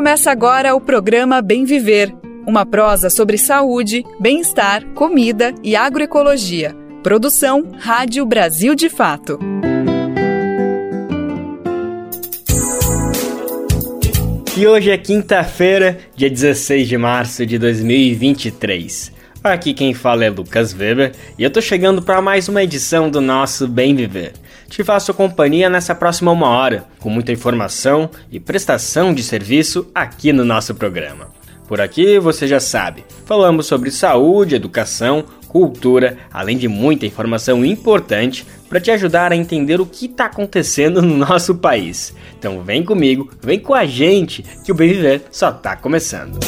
Começa agora o programa Bem Viver, uma prosa sobre saúde, bem-estar, comida e agroecologia. Produção Rádio Brasil de Fato. E hoje é quinta-feira, dia 16 de março de 2023. Aqui quem fala é Lucas Weber e eu tô chegando para mais uma edição do nosso Bem Viver. Te faço companhia nessa próxima uma hora, com muita informação e prestação de serviço aqui no nosso programa. Por aqui você já sabe, falamos sobre saúde, educação, cultura, além de muita informação importante para te ajudar a entender o que está acontecendo no nosso país. Então vem comigo, vem com a gente, que o Bem Viver só está começando.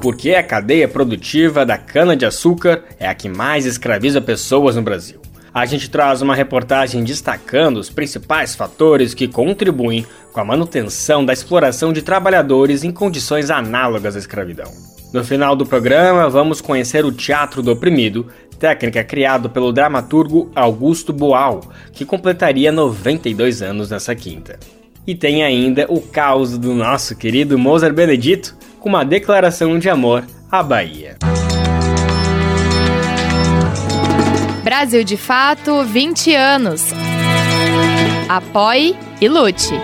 Porque a cadeia produtiva da cana-de-açúcar é a que mais escraviza pessoas no Brasil a gente traz uma reportagem destacando os principais fatores que contribuem com a manutenção da exploração de trabalhadores em condições análogas à escravidão. No final do programa, vamos conhecer o Teatro do Oprimido, técnica criada pelo dramaturgo Augusto Boal, que completaria 92 anos nessa quinta. E tem ainda o caos do nosso querido Mozart Benedito, com uma declaração de amor à Bahia. Brasil de Fato 20 anos. Apoie e lute.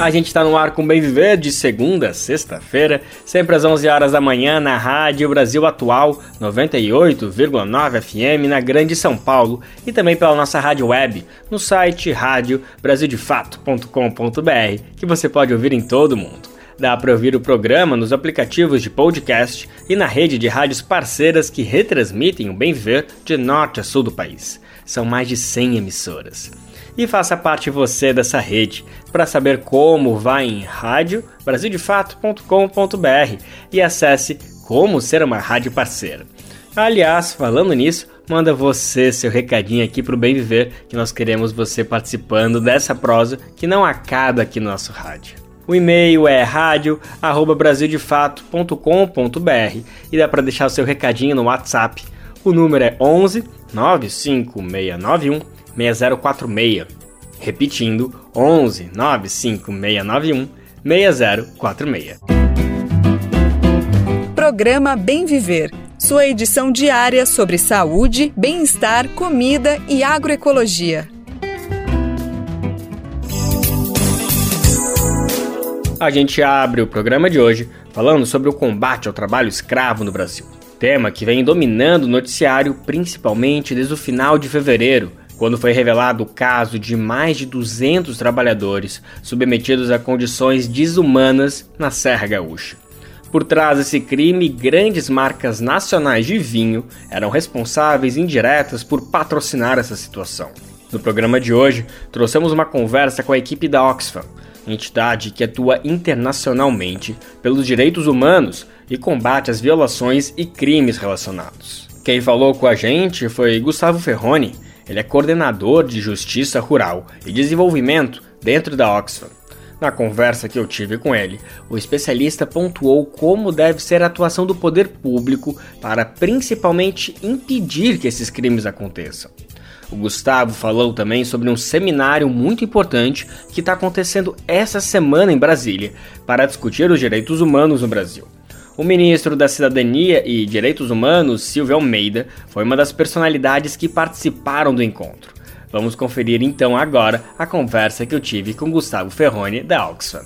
A gente está no ar com Bem Viver de segunda a sexta-feira, sempre às 11 horas da manhã na Rádio Brasil Atual 98,9 FM na Grande São Paulo e também pela nossa rádio web no site radiobrasildefato.com.br que você pode ouvir em todo o mundo. Dá para ouvir o programa nos aplicativos de podcast e na rede de rádios parceiras que retransmitem o Bem Viver de norte a sul do país. São mais de 100 emissoras. E faça parte você dessa rede. Para saber como, vá em rádio brasildefato.com.br e acesse como ser uma rádio parceira. Aliás, falando nisso, manda você seu recadinho aqui para o Bem Viver, que nós queremos você participando dessa prosa que não acaba aqui no nosso rádio. O e-mail é radio@brasildefato.com.br e dá para deixar o seu recadinho no WhatsApp. O número é 11 95691 6046. Repetindo, 11 95691 6046. Programa Bem Viver. Sua edição diária sobre saúde, bem-estar, comida e agroecologia. A gente abre o programa de hoje falando sobre o combate ao trabalho escravo no Brasil. Tema que vem dominando o noticiário principalmente desde o final de fevereiro, quando foi revelado o caso de mais de 200 trabalhadores submetidos a condições desumanas na Serra Gaúcha. Por trás desse crime, grandes marcas nacionais de vinho eram responsáveis indiretas por patrocinar essa situação. No programa de hoje, trouxemos uma conversa com a equipe da Oxfam, entidade que atua internacionalmente pelos direitos humanos e combate as violações e crimes relacionados. Quem falou com a gente foi Gustavo Ferroni, ele é coordenador de Justiça Rural e Desenvolvimento dentro da Oxfam. Na conversa que eu tive com ele, o especialista pontuou como deve ser a atuação do poder público para principalmente impedir que esses crimes aconteçam. O Gustavo falou também sobre um seminário muito importante que está acontecendo essa semana em Brasília para discutir os direitos humanos no Brasil. O ministro da Cidadania e Direitos Humanos, Silvio Almeida, foi uma das personalidades que participaram do encontro. Vamos conferir então agora a conversa que eu tive com Gustavo Ferroni, da Oxfam.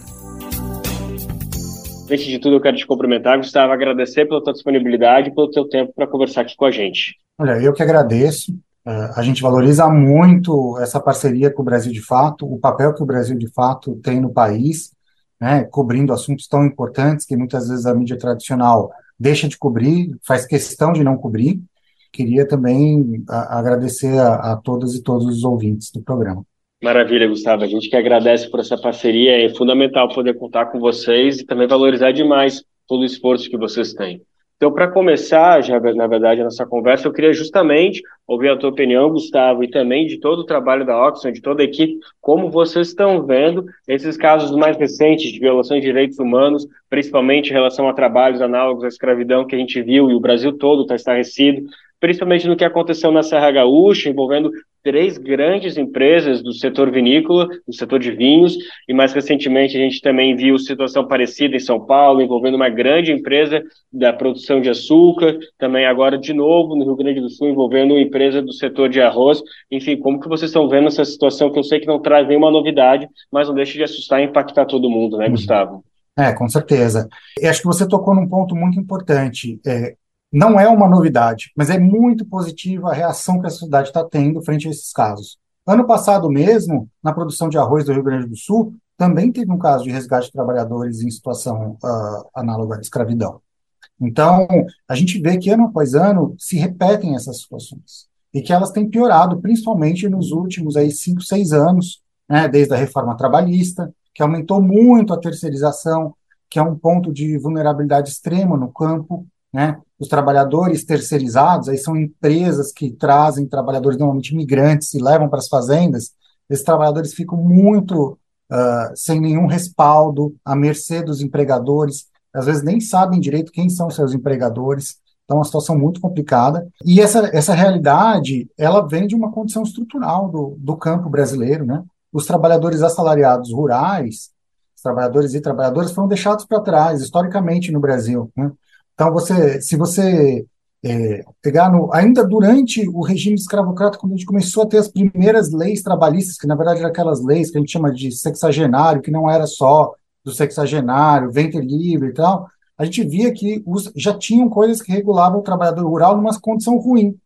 Antes de tudo, eu quero te cumprimentar, Gustavo, agradecer pela tua disponibilidade e pelo teu tempo para conversar aqui com a gente. Olha, eu que agradeço. É, a gente valoriza muito essa parceria com o Brasil de Fato, o papel que o Brasil de Fato tem no país, né, cobrindo assuntos tão importantes que muitas vezes a mídia tradicional deixa de cobrir, faz questão de não cobrir. Queria também a, agradecer a, a todas e todos os ouvintes do programa. Maravilha, Gustavo. A gente que agradece por essa parceria. É fundamental poder contar com vocês e também valorizar demais todo o esforço que vocês têm. Então, para começar, já na verdade, a nossa conversa, eu queria justamente ouvir a tua opinião, Gustavo, e também de todo o trabalho da Oxfam, de toda a equipe, como vocês estão vendo esses casos mais recentes de violações de direitos humanos, principalmente em relação a trabalhos análogos à escravidão que a gente viu e o Brasil todo está estarrecido, principalmente no que aconteceu na Serra Gaúcha, envolvendo três grandes empresas do setor vinícola, do setor de vinhos, e mais recentemente a gente também viu situação parecida em São Paulo, envolvendo uma grande empresa da produção de açúcar, também agora de novo no Rio Grande do Sul, envolvendo uma empresa do setor de arroz. Enfim, como que vocês estão vendo essa situação que eu sei que não traz nenhuma novidade, mas não deixa de assustar e impactar todo mundo, né, uhum. Gustavo? É, com certeza. E acho que você tocou num ponto muito importante. É, não é uma novidade, mas é muito positiva a reação que a sociedade está tendo frente a esses casos. Ano passado mesmo, na produção de arroz do Rio Grande do Sul, também teve um caso de resgate de trabalhadores em situação uh, análoga à escravidão. Então, a gente vê que ano após ano se repetem essas situações e que elas têm piorado, principalmente nos últimos aí cinco, seis anos, né, desde a reforma trabalhista, que aumentou muito a terceirização, que é um ponto de vulnerabilidade extrema no campo, né? Os trabalhadores terceirizados, aí são empresas que trazem trabalhadores normalmente migrantes e levam para as fazendas. Esses trabalhadores ficam muito uh, sem nenhum respaldo, à mercê dos empregadores. Às vezes nem sabem direito quem são seus empregadores. Então, é uma situação muito complicada. E essa, essa realidade, ela vem de uma condição estrutural do, do campo brasileiro, né? Os trabalhadores assalariados rurais, os trabalhadores e trabalhadoras foram deixados para trás, historicamente, no Brasil, né? Então, você, se você é, pegar no, ainda durante o regime escravocrata, quando a gente começou a ter as primeiras leis trabalhistas, que na verdade eram aquelas leis que a gente chama de sexagenário, que não era só do sexagenário, ventre livre e tal, a gente via que os, já tinham coisas que regulavam o trabalhador rural numa condição ruim.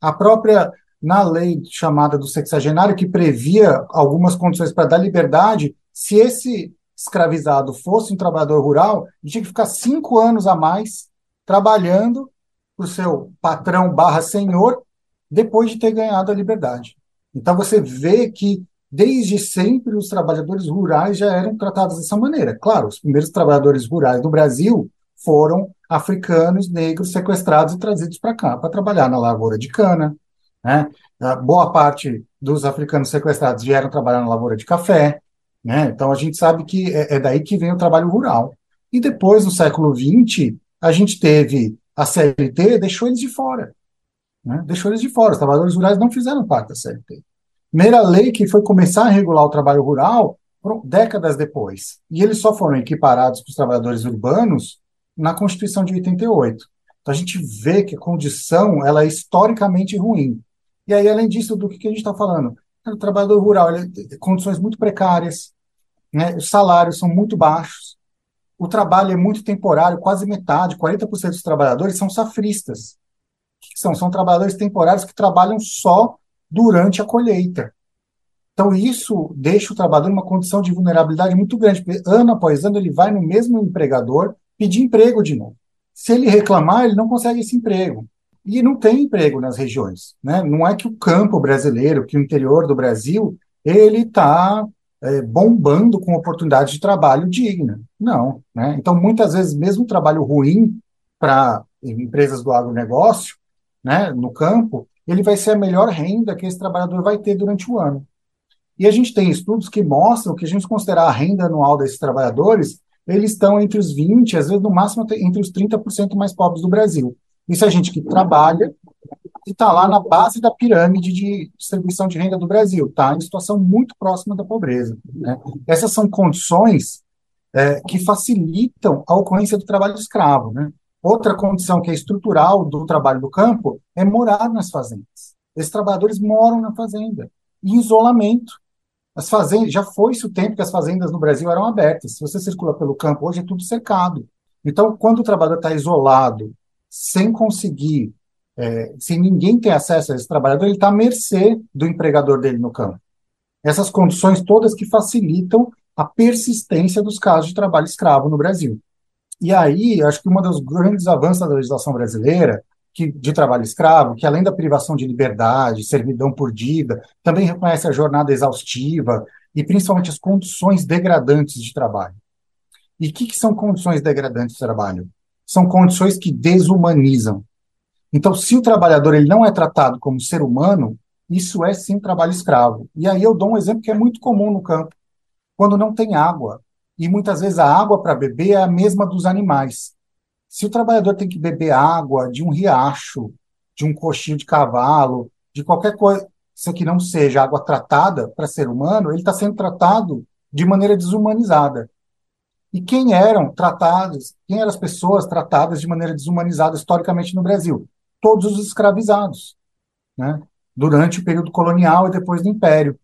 A própria, na lei chamada do sexagenário, que previa algumas condições para dar liberdade, se esse escravizado fosse um trabalhador rural, ele tinha que ficar cinco anos a mais trabalhando para o seu patrão barra senhor depois de ter ganhado a liberdade. Então você vê que desde sempre os trabalhadores rurais já eram tratados dessa maneira. Claro, os primeiros trabalhadores rurais do Brasil foram africanos, negros, sequestrados e trazidos para cá para trabalhar na lavoura de cana. Né? Boa parte dos africanos sequestrados vieram trabalhar na lavoura de café. Né? Então a gente sabe que é, é daí que vem o trabalho rural. E depois, no século XX, a gente teve a CLT, deixou eles de fora. Né? Deixou eles de fora. Os trabalhadores rurais não fizeram parte da CLT. Primeira lei que foi começar a regular o trabalho rural décadas depois. E eles só foram equiparados com os trabalhadores urbanos na Constituição de 88. Então a gente vê que a condição ela é historicamente ruim. E aí, além disso, do que a gente está falando? O trabalhador rural, ele, condições muito precárias, né? os salários são muito baixos, o trabalho é muito temporário, quase metade, 40% dos trabalhadores são safristas. O que são? São trabalhadores temporários que trabalham só durante a colheita. Então, isso deixa o trabalhador uma condição de vulnerabilidade muito grande, porque ano após ano ele vai no mesmo empregador pedir emprego de novo. Se ele reclamar, ele não consegue esse emprego. E não tem emprego nas regiões. Né? Não é que o campo brasileiro, que o interior do Brasil, ele está é, bombando com oportunidade de trabalho digna. Não. Né? Então, muitas vezes, mesmo trabalho ruim para empresas do agronegócio, né, no campo, ele vai ser a melhor renda que esse trabalhador vai ter durante o ano. E a gente tem estudos que mostram que a gente considerar a renda anual desses trabalhadores, eles estão entre os 20, às vezes no máximo entre os 30% mais pobres do Brasil. Isso é gente que trabalha e está lá na base da pirâmide de distribuição de renda do Brasil, está em situação muito próxima da pobreza. Né? Essas são condições é, que facilitam a ocorrência do trabalho escravo. Né? Outra condição que é estrutural do trabalho do campo é morar nas fazendas. Esses trabalhadores moram na fazenda, em isolamento. As fazendas, já foi-se o tempo que as fazendas no Brasil eram abertas. Se você circula pelo campo, hoje é tudo cercado. Então, quando o trabalhador está isolado, sem conseguir, é, sem ninguém ter acesso a esse trabalhador, ele está à mercê do empregador dele no campo. Essas condições todas que facilitam a persistência dos casos de trabalho escravo no Brasil. E aí, acho que uma dos grandes avanços da legislação brasileira que, de trabalho escravo, que além da privação de liberdade, servidão por dívida, também reconhece a jornada exaustiva e principalmente as condições degradantes de trabalho. E o que, que são condições degradantes de trabalho? São condições que desumanizam. Então, se o trabalhador ele não é tratado como ser humano, isso é sim trabalho escravo. E aí eu dou um exemplo que é muito comum no campo. Quando não tem água, e muitas vezes a água para beber é a mesma dos animais. Se o trabalhador tem que beber água de um riacho, de um coxinho de cavalo, de qualquer coisa, aqui não seja água tratada para ser humano, ele está sendo tratado de maneira desumanizada. E quem eram tratados, quem eram as pessoas tratadas de maneira desumanizada historicamente no Brasil? Todos os escravizados, né? durante o período colonial e depois do Império.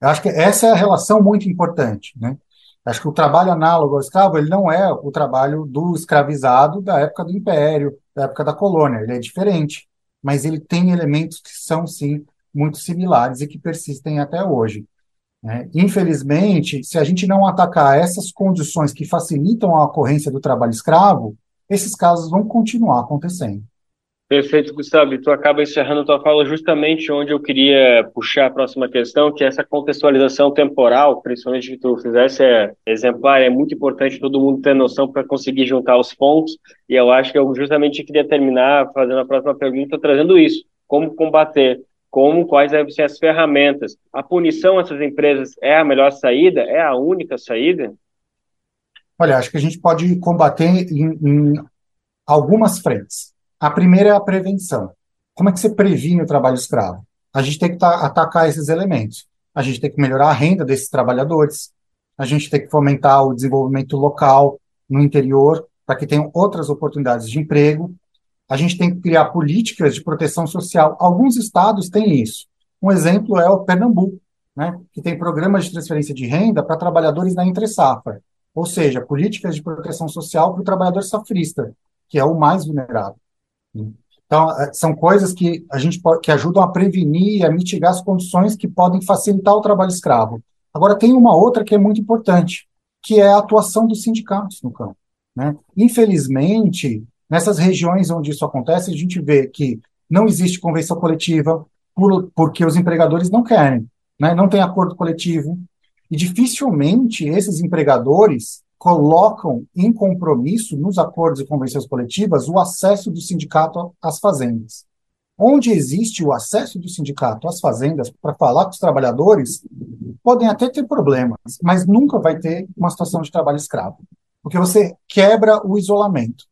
Eu acho que essa é a relação muito importante. Né? Acho que o trabalho análogo ao escravo ele não é o trabalho do escravizado da época do Império, da época da colônia. Ele é diferente, mas ele tem elementos que são, sim, muito similares e que persistem até hoje. Né? Infelizmente, se a gente não atacar essas condições que facilitam a ocorrência do trabalho escravo, esses casos vão continuar acontecendo. Perfeito, Gustavo. E tu acaba encerrando tua fala justamente onde eu queria puxar a próxima questão, que é essa contextualização temporal, principalmente que tu fizesse, é exemplar, é muito importante todo mundo ter noção para conseguir juntar os pontos, e eu acho que eu justamente queria terminar fazendo a próxima pergunta, trazendo isso, como combater, como, quais devem ser as ferramentas. A punição a essas empresas é a melhor saída? É a única saída? Olha, acho que a gente pode combater em, em algumas frentes. A primeira é a prevenção. Como é que você previne o trabalho escravo? A gente tem que atacar esses elementos. A gente tem que melhorar a renda desses trabalhadores. A gente tem que fomentar o desenvolvimento local no interior para que tenham outras oportunidades de emprego. A gente tem que criar políticas de proteção social. Alguns estados têm isso. Um exemplo é o Pernambuco, né, que tem programas de transferência de renda para trabalhadores na entre-safra, ou seja, políticas de proteção social para o trabalhador safrista, que é o mais vulnerável. Então, é, são coisas que a gente pode, que ajudam a prevenir e a mitigar as condições que podem facilitar o trabalho escravo. Agora, tem uma outra que é muito importante, que é a atuação dos sindicatos no campo. Né? Infelizmente, nessas regiões onde isso acontece, a gente vê que não existe convenção coletiva, por, porque os empregadores não querem, né? não tem acordo coletivo, e dificilmente esses empregadores colocam em compromisso nos acordos e convenções coletivas o acesso do sindicato às fazendas. Onde existe o acesso do sindicato às fazendas para falar com os trabalhadores, podem até ter problemas, mas nunca vai ter uma situação de trabalho escravo, porque você quebra o isolamento.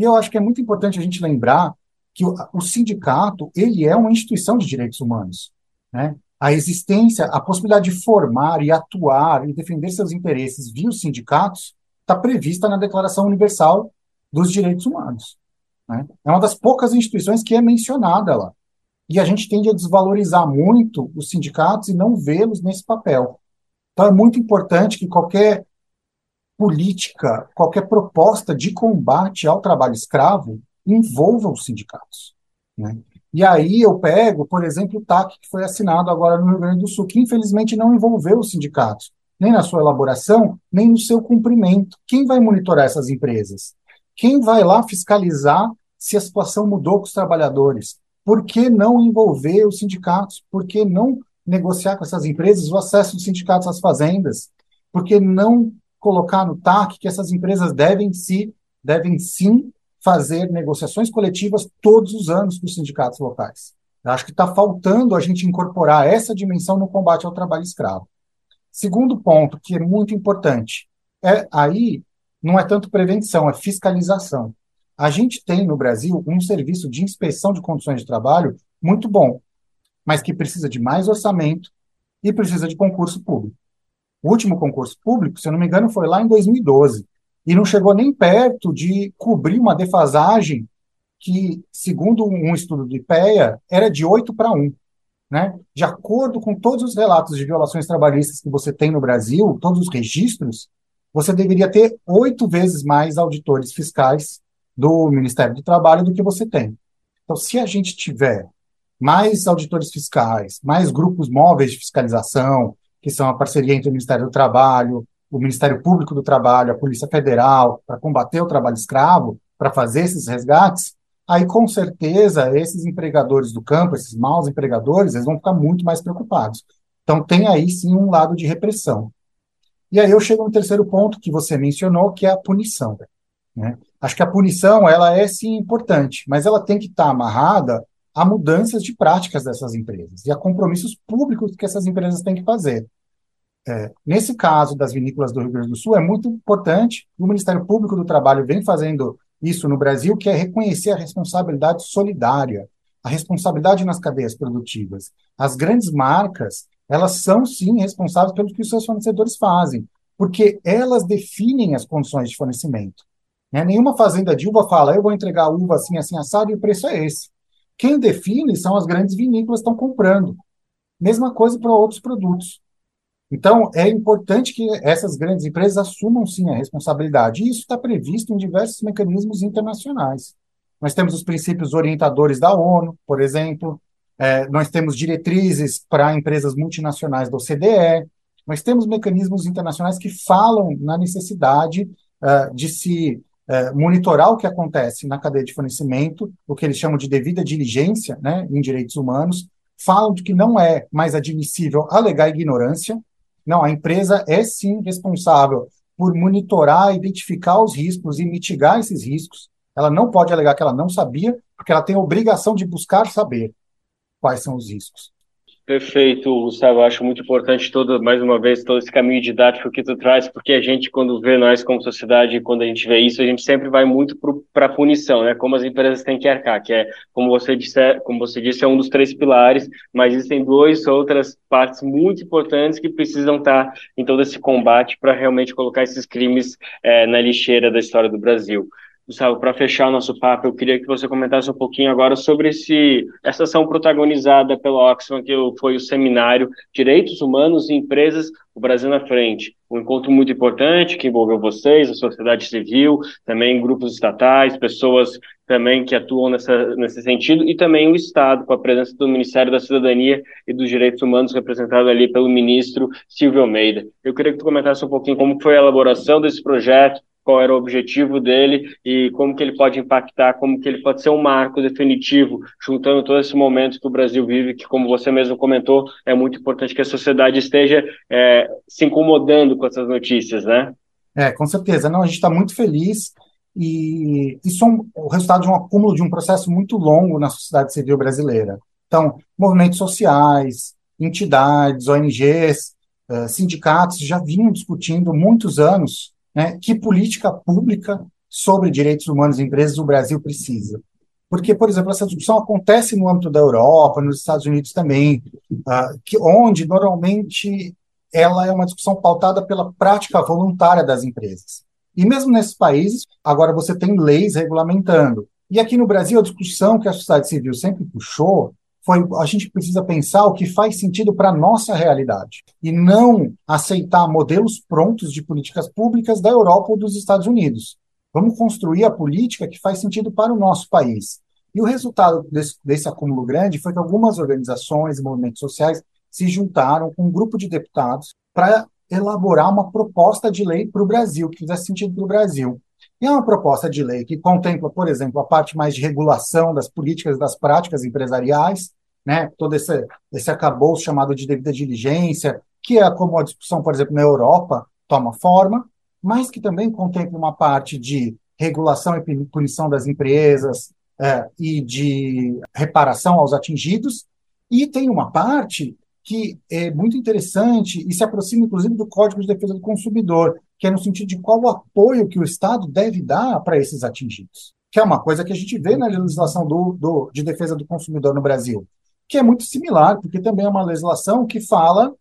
E eu acho que é muito importante a gente lembrar que o, sindicato ele é uma instituição de direitos humanos, né? a existência, a possibilidade de formar e atuar e defender seus interesses via os sindicatos está prevista na Declaração Universal dos Direitos Humanos. Né? É uma das poucas instituições que é mencionada lá. E a gente tende a desvalorizar muito os sindicatos e não vê-los nesse papel. Então é muito importante que qualquer política, qualquer proposta de combate ao trabalho escravo envolva os sindicatos. Né? E aí eu pego, por exemplo, o TAC, que foi assinado agora no Rio Grande do Sul, que infelizmente não envolveu os sindicatos, nem na sua elaboração, nem no seu cumprimento. Quem vai monitorar essas empresas? Quem vai lá fiscalizar se a situação mudou com os trabalhadores? Por que não envolver os sindicatos? Por que não negociar com essas empresas o acesso dos sindicatos às fazendas? Por que não colocar no TAC que essas empresas devem se devem sim fazer negociações coletivas todos os anos com os sindicatos locais. Eu acho que está faltando a gente incorporar essa dimensão no combate ao trabalho escravo. Segundo ponto, que é muito importante, é aí não é tanto prevenção, é fiscalização. A gente tem no Brasil um serviço de inspeção de condições de trabalho muito bom, mas que precisa de mais orçamento e precisa de concurso público. O último concurso público, se eu não me engano, foi lá em 2012 e não chegou nem perto de cobrir uma defasagem que, segundo um estudo do IPEA, era de 8 para 1. Né? De acordo com todos os relatos de violações trabalhistas que você tem no Brasil, todos os registros, você deveria ter oito vezes mais auditores fiscais do Ministério do Trabalho do que você tem. Então, se a gente tiver mais auditores fiscais, mais grupos móveis de fiscalização, que são a parceria entre o Ministério do Trabalho, o Ministério Público do Trabalho, a Polícia Federal, para combater o trabalho escravo, para fazer esses resgates, aí com certeza esses empregadores do campo, esses maus empregadores, eles vão ficar muito mais preocupados. Então tem aí sim um lado de repressão. E aí eu chego no terceiro ponto que você mencionou, que é a punição. Né? Acho que a punição ela é sim importante, mas ela tem que estar tá amarrada a mudanças de práticas dessas empresas e a compromissos públicos que essas empresas têm que fazer. É, nesse caso das vinícolas do Rio Grande do Sul, é muito importante, o Ministério Público do Trabalho vem fazendo isso no Brasil, que é reconhecer a responsabilidade solidária. a responsabilidade nas cadeias produtivas. As grandes marcas, elas são sim responsáveis pelo que os seus fornecedores fazem, porque elas definem as condições de fornecimento. Né? Nenhuma fazenda de uva fala, eu vou entregar uva assim, assim, assado, e o preço é esse. Quem define são as grandes vinícolas que estão comprando. Mesma coisa para outros produtos. Então, é importante que essas grandes empresas assumam sim a responsabilidade. E isso está previsto em diversos mecanismos internacionais. Nós temos os princípios orientadores da ONU, por exemplo, é, nós temos diretrizes para empresas multinacionais do OCDE, nós temos mecanismos internacionais que falam na necessidade uh, de se uh, monitorar o que acontece na cadeia de fornecimento, o que eles chamam de devida diligência né, em direitos humanos, falam de que não é mais admissível alegar ignorância. Não, a empresa é sim responsável por monitorar, identificar os riscos e mitigar esses riscos. Ela não pode alegar que ela não sabia, porque ela tem a obrigação de buscar saber quais são os riscos. Perfeito, Gustavo. Acho muito importante todo, mais uma vez, todo esse caminho didático que tu traz, porque a gente, quando vê nós como sociedade, quando a gente vê isso, a gente sempre vai muito para a punição, né? Como as empresas têm que arcar, que é, como você disse, como você disse, é um dos três pilares, mas existem duas outras partes muito importantes que precisam estar em todo esse combate para realmente colocar esses crimes é, na lixeira da história do Brasil. Gustavo, para fechar o nosso papo, eu queria que você comentasse um pouquinho agora sobre esse, essa ação protagonizada pela Oxfam, que foi o seminário Direitos Humanos e Empresas, o Brasil na Frente. Um encontro muito importante que envolveu vocês, a sociedade civil, também grupos estatais, pessoas também que atuam nessa, nesse sentido, e também o Estado, com a presença do Ministério da Cidadania e dos Direitos Humanos, representado ali pelo ministro Silvio Almeida. Eu queria que tu comentasse um pouquinho como foi a elaboração desse projeto, qual era o objetivo dele e como que ele pode impactar, como que ele pode ser um marco definitivo, juntando todo esse momento que o Brasil vive, que como você mesmo comentou, é muito importante que a sociedade esteja é, se incomodando com essas notícias, né? É, com certeza. Não, a gente está muito feliz e isso é um, o resultado de um acúmulo de um processo muito longo na sociedade civil brasileira. Então, movimentos sociais, entidades, ONGs, eh, sindicatos já vinham discutindo muitos anos né, que política pública sobre direitos humanos em empresas o Brasil precisa. Porque, por exemplo, essa discussão acontece no âmbito da Europa, nos Estados Unidos também, uh, que, onde normalmente ela é uma discussão pautada pela prática voluntária das empresas. E mesmo nesses países, agora você tem leis regulamentando. E aqui no Brasil, a discussão que a sociedade civil sempre puxou foi a gente precisa pensar o que faz sentido para a nossa realidade e não aceitar modelos prontos de políticas públicas da Europa ou dos Estados Unidos. Vamos construir a política que faz sentido para o nosso país. E o resultado desse, desse acúmulo grande foi que algumas organizações e movimentos sociais se juntaram com um grupo de deputados para elaborar uma proposta de lei para o Brasil, que fizesse sentido para o Brasil. E é uma proposta de lei que contempla, por exemplo, a parte mais de regulação das políticas das práticas empresariais, né, todo esse, esse acabouço chamado de devida diligência, que é como a discussão, por exemplo, na Europa toma forma, mas que também contempla uma parte de regulação e punição das empresas é, e de reparação aos atingidos, e tem uma parte que é muito interessante e se aproxima, inclusive, do Código de Defesa do Consumidor, que é no sentido de qual o apoio que o Estado deve dar para esses atingidos, que é uma coisa que a gente vê na legislação do, do, de defesa do consumidor no Brasil, que é muito similar, porque também é uma legislação que fala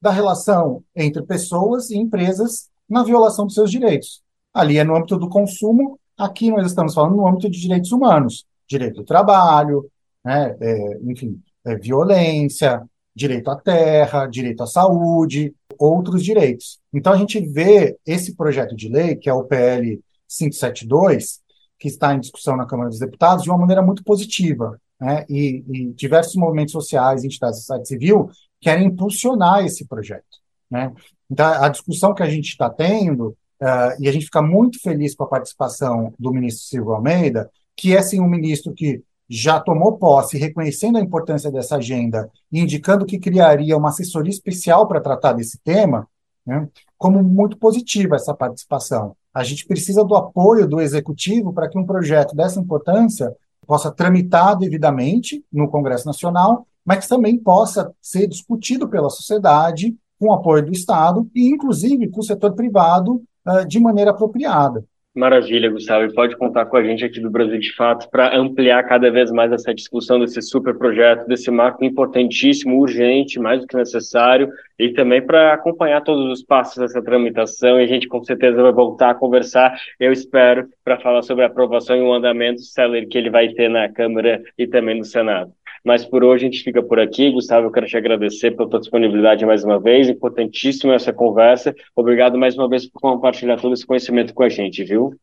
da relação entre pessoas e empresas na violação dos seus direitos. Ali é no âmbito do consumo, aqui nós estamos falando no âmbito de direitos humanos, direito do trabalho, né, é, enfim, é, violência, direito à terra, direito à saúde, outros direitos. Então a gente vê esse projeto de lei, que é o PL 572, que está em discussão na Câmara dos Deputados, de uma maneira muito positiva. Né? E, e diversos movimentos sociais, entidades da sociedade civil, querem impulsionar esse projeto. Né? Então, a discussão que a gente está tendo, uh, e a gente fica muito feliz com a participação do ministro Silvio Almeida, que é sim um ministro que já tomou posse, reconhecendo a importância dessa agenda e indicando que criaria uma assessoria especial para tratar desse tema, né, como muito positiva essa participação. A gente precisa do apoio do executivo para que um projeto dessa importância possa tramitar devidamente no Congresso Nacional, mas também possa ser discutido pela sociedade com apoio do Estado e, inclusive, com o setor privado uh, de maneira apropriada. Maravilha, Gustavo. E pode contar com a gente aqui do Brasil de Fato para ampliar cada vez mais essa discussão desse super projeto, desse marco importantíssimo, urgente, mais do que necessário, e também para acompanhar todos os passos dessa tramitação. E a gente com certeza vai voltar a conversar, eu espero, para falar sobre a aprovação e o andamento célere que ele vai ter na Câmara e também no Senado. Mas por hoje a gente fica por aqui. Gustavo, eu quero te agradecer pela tua disponibilidade mais uma vez. Importantíssima essa conversa. Obrigado mais uma vez por compartilhar todo esse conhecimento com a gente, viu?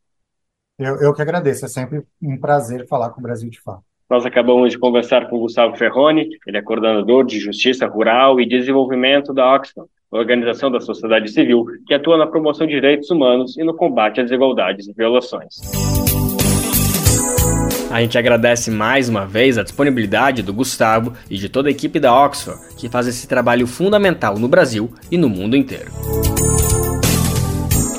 Eu, eu que agradeço. É sempre um prazer falar com o Brasil de Fato. Nós acabamos de conversar com o Gustavo Ferroni, ele é coordenador de Justiça Rural e Desenvolvimento da Oxfam, organização da sociedade civil que atua na promoção de direitos humanos e no combate às desigualdades e violações. A gente agradece mais uma vez a disponibilidade do Gustavo e de toda a equipe da Oxford, que faz esse trabalho fundamental no Brasil e no mundo inteiro.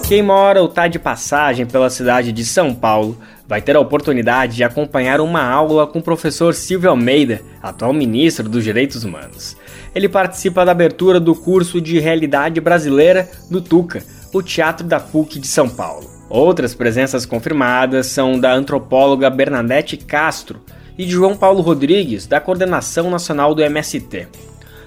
Quem mora ou está de passagem pela cidade de São Paulo vai ter a oportunidade de acompanhar uma aula com o professor Silvio Almeida, atual ministro dos Direitos Humanos. Ele participa da abertura do curso de Realidade Brasileira do TUCA, o Teatro da PUC de São Paulo. Outras presenças confirmadas são da antropóloga Bernadette Castro e de João Paulo Rodrigues, da Coordenação Nacional do MST.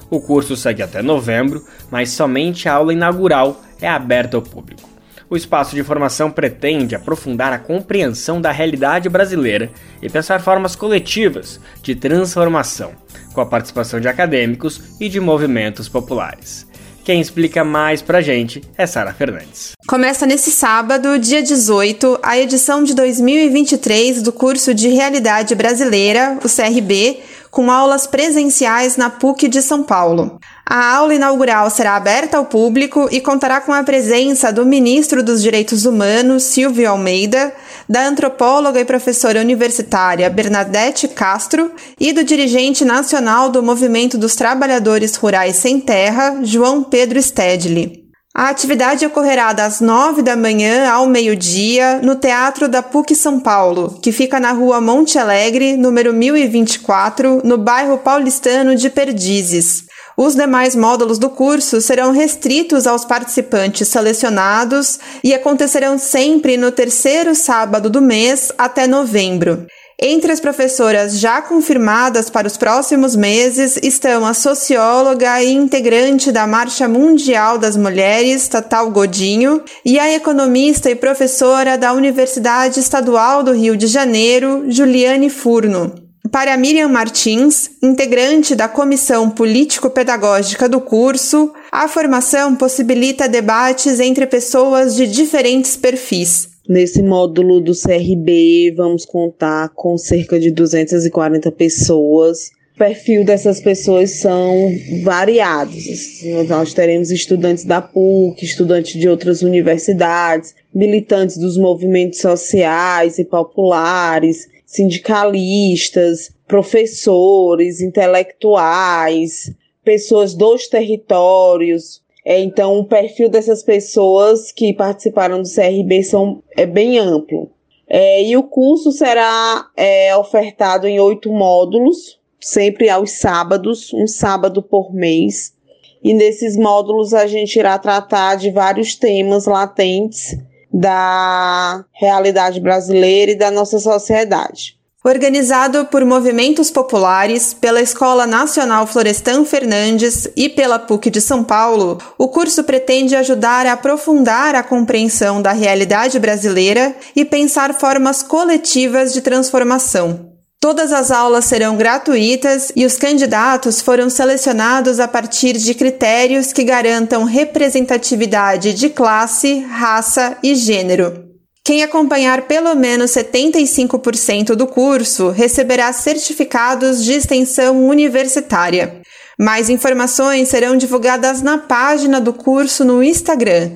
O curso segue até novembro, mas somente a aula inaugural é aberta ao público. O espaço de formação pretende aprofundar a compreensão da realidade brasileira e pensar formas coletivas de transformação, com a participação de acadêmicos e de movimentos populares. Quem explica mais pra gente é Sara Fernandes. Começa nesse sábado, dia 18, a edição de 2023 do curso de Realidade Brasileira, o CRB, com aulas presenciais na PUC de São Paulo. A aula inaugural será aberta ao público e contará com a presença do ministro dos Direitos Humanos, Silvio Almeida, da antropóloga e professora universitária Bernadette Castro e do dirigente nacional do Movimento dos Trabalhadores Rurais Sem Terra, João Pedro Stedley. A atividade ocorrerá das nove da manhã ao meio-dia no Teatro da PUC São Paulo, que fica na rua Monte Alegre, número 1024, no bairro paulistano de Perdizes. Os demais módulos do curso serão restritos aos participantes selecionados e acontecerão sempre no terceiro sábado do mês até novembro. Entre as professoras já confirmadas para os próximos meses estão a socióloga e integrante da Marcha Mundial das Mulheres, Tatal Godinho, e a economista e professora da Universidade Estadual do Rio de Janeiro, Juliane Furno. Para Miriam Martins, integrante da comissão político-pedagógica do curso, a formação possibilita debates entre pessoas de diferentes perfis. Nesse módulo do CRB, vamos contar com cerca de 240 pessoas. O perfil dessas pessoas são variados. Nós teremos estudantes da PUC, estudantes de outras universidades, militantes dos movimentos sociais e populares, sindicalistas, professores, intelectuais, pessoas dos territórios. É, então, o perfil dessas pessoas que participaram do CRB são, é bem amplo. É, e o curso será é, ofertado em oito módulos, sempre aos sábados, um sábado por mês. E nesses módulos a gente irá tratar de vários temas latentes da realidade brasileira e da nossa sociedade. Organizado por movimentos populares, pela Escola Nacional Florestan Fernandes e pela PUC de São Paulo, o curso pretende ajudar a aprofundar a compreensão da realidade brasileira e pensar formas coletivas de transformação. Todas as aulas serão gratuitas e os candidatos foram selecionados a partir de critérios que garantam representatividade de classe, raça e gênero. Quem acompanhar pelo menos 75% do curso receberá certificados de extensão universitária. Mais informações serão divulgadas na página do curso no Instagram,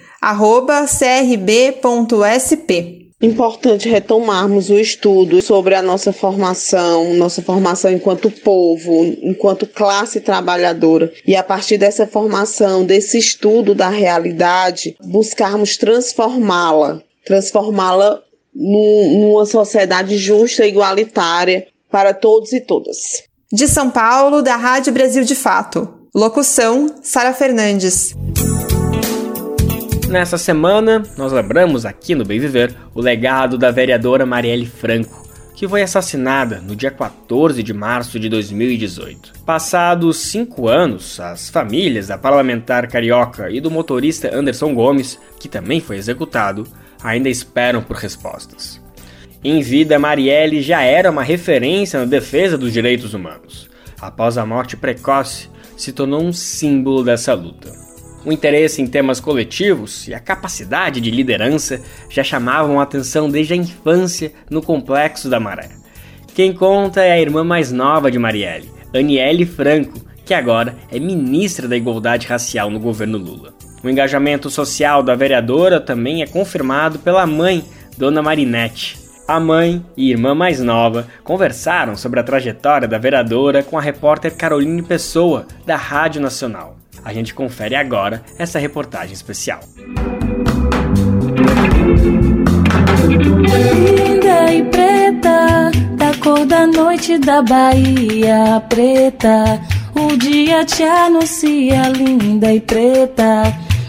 crb.sp. Importante retomarmos o estudo sobre a nossa formação, nossa formação enquanto povo, enquanto classe trabalhadora. E a partir dessa formação, desse estudo da realidade, buscarmos transformá-la, transformá-la numa sociedade justa e igualitária para todos e todas. De São Paulo, da Rádio Brasil de Fato. Locução: Sara Fernandes. Nessa semana, nós lembramos aqui no Bem Viver o legado da vereadora Marielle Franco, que foi assassinada no dia 14 de março de 2018. Passados cinco anos, as famílias da parlamentar carioca e do motorista Anderson Gomes, que também foi executado, ainda esperam por respostas. Em vida, Marielle já era uma referência na defesa dos direitos humanos. Após a morte precoce, se tornou um símbolo dessa luta. O interesse em temas coletivos e a capacidade de liderança já chamavam a atenção desde a infância no Complexo da Maré. Quem conta é a irmã mais nova de Marielle, Aniele Franco, que agora é ministra da Igualdade Racial no governo Lula. O engajamento social da vereadora também é confirmado pela mãe, Dona Marinette. A mãe e irmã mais nova conversaram sobre a trajetória da vereadora com a repórter Caroline Pessoa, da Rádio Nacional. A gente confere agora essa reportagem especial. Linda e preta, da cor da noite da Bahia preta. O dia te anuncia, linda e preta.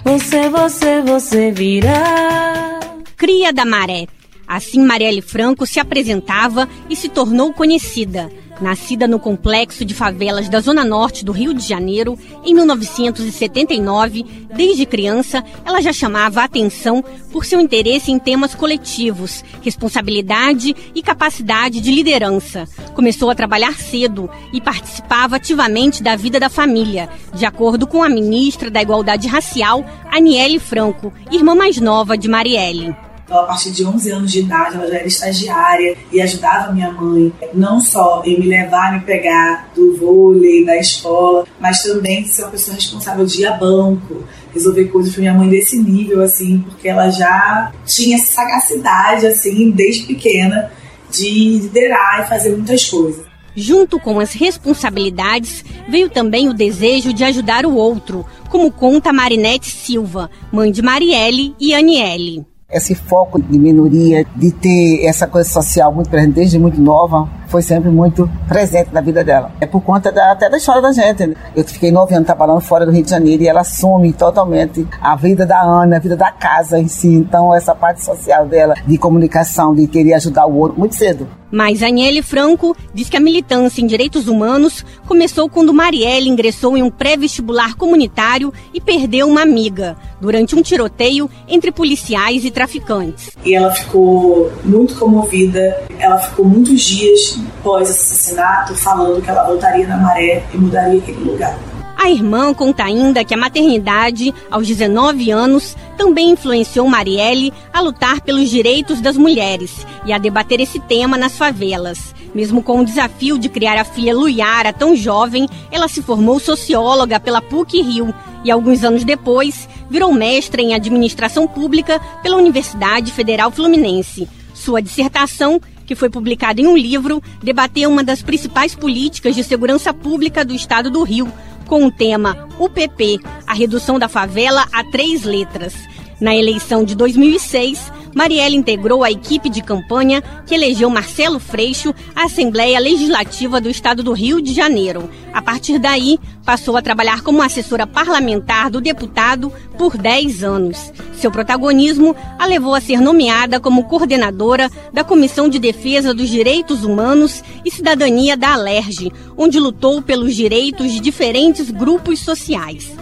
Você, você, você virá. Cria da Maré. Assim Marielle Franco se apresentava e se tornou conhecida. Nascida no complexo de favelas da Zona Norte do Rio de Janeiro em 1979, desde criança ela já chamava a atenção por seu interesse em temas coletivos, responsabilidade e capacidade de liderança. Começou a trabalhar cedo e participava ativamente da vida da família, de acordo com a ministra da Igualdade Racial, Aniele Franco, irmã mais nova de Marielle. Então, a partir de 11 anos de idade, ela já era estagiária e ajudava minha mãe, não só em me levar, me pegar do vôlei, da escola, mas também ser uma pessoa responsável de ir a banco, resolver coisas para minha mãe desse nível, assim, porque ela já tinha essa sagacidade, assim, desde pequena, de liderar e fazer muitas coisas. Junto com as responsabilidades, veio também o desejo de ajudar o outro, como conta Marinette Silva, mãe de Marielle e Aniele esse foco de minoria, de ter essa coisa social muito presente desde muito nova, foi sempre muito presente na vida dela. É por conta da, até da história da gente. Né? Eu fiquei nove anos trabalhando fora do Rio de Janeiro e ela assume totalmente a vida da Ana, a vida da casa em si. Então, essa parte social dela, de comunicação, de querer ajudar o outro, muito cedo. Mas Aniele Franco diz que a militância em direitos humanos começou quando Marielle ingressou em um pré-vestibular comunitário e perdeu uma amiga durante um tiroteio entre policiais e traficantes. E ela ficou muito comovida, ela ficou muitos dias pós assassinato falando que ela voltaria na maré e mudaria aquele lugar. A irmã conta ainda que a maternidade, aos 19 anos, também influenciou Marielle a lutar pelos direitos das mulheres e a debater esse tema nas favelas. Mesmo com o desafio de criar a filha Luiara tão jovem, ela se formou socióloga pela PUC Rio e, alguns anos depois, virou mestra em administração pública pela Universidade Federal Fluminense. Sua dissertação que foi publicada em um livro, debateu uma das principais políticas de segurança pública do estado do Rio, com o tema UPP, a redução da favela a três letras. Na eleição de 2006, Marielle integrou a equipe de campanha que elegeu Marcelo Freixo à Assembleia Legislativa do Estado do Rio de Janeiro. A partir daí, passou a trabalhar como assessora parlamentar do deputado por 10 anos. Seu protagonismo a levou a ser nomeada como coordenadora da Comissão de Defesa dos Direitos Humanos e Cidadania da Alerj, onde lutou pelos direitos de diferentes grupos sociais.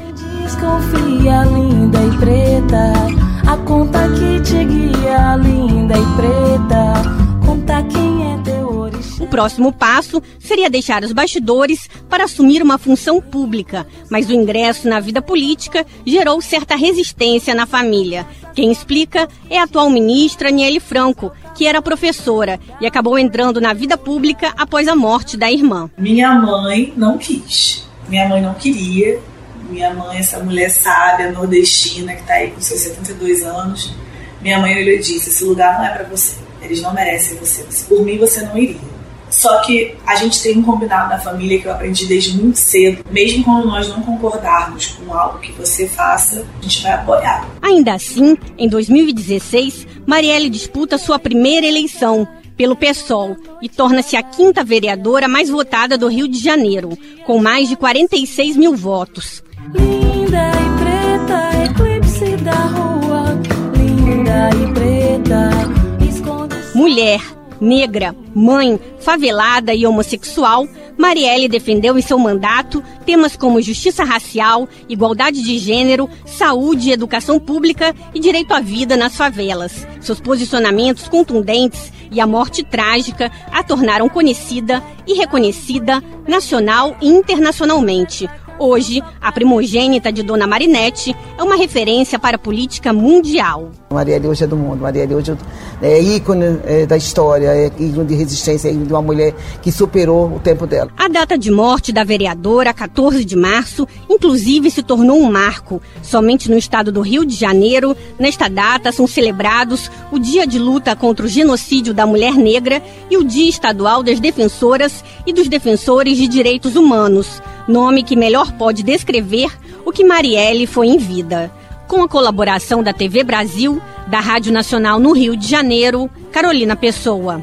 Desconfia, linda e preta, a conta que te guia, linda e preta, conta quem é teu orixá. O próximo passo seria deixar os bastidores para assumir uma função pública, mas o ingresso na vida política gerou certa resistência na família. Quem explica é a atual ministra Aniele Franco, que era professora e acabou entrando na vida pública após a morte da irmã. Minha mãe não quis. Minha mãe não queria minha mãe, essa mulher sábia, nordestina, que está aí com seus 72 anos, minha mãe olhou e disse: Esse lugar não é para você. Eles não merecem você. Por mim, você não iria. Só que a gente tem um combinado na família que eu aprendi desde muito cedo. Mesmo quando nós não concordarmos com algo que você faça, a gente vai apoiar. Ainda assim, em 2016, Marielle disputa sua primeira eleição pelo PSOL e torna-se a quinta vereadora mais votada do Rio de Janeiro, com mais de 46 mil votos linda e preta, eclipse da rua, linda e preta. Mulher, negra, mãe, favelada e homossexual, Marielle defendeu em seu mandato temas como justiça racial, igualdade de gênero, saúde, educação pública e direito à vida nas favelas. Seus posicionamentos contundentes e a morte trágica a tornaram conhecida e reconhecida nacional e internacionalmente. Hoje, a primogênita de Dona Marinette é uma referência para a política mundial. Marielle hoje é do mundo, Marielle hoje é ícone é, da história, é ícone de resistência, é de uma mulher que superou o tempo dela. A data de morte da vereadora, 14 de março, inclusive se tornou um marco. Somente no estado do Rio de Janeiro, nesta data são celebrados o Dia de Luta contra o Genocídio da Mulher Negra e o Dia Estadual das Defensoras e dos Defensores de Direitos Humanos nome que melhor pode descrever o que Marielle foi em vida. Com a colaboração da TV Brasil, da Rádio Nacional no Rio de Janeiro, Carolina Pessoa.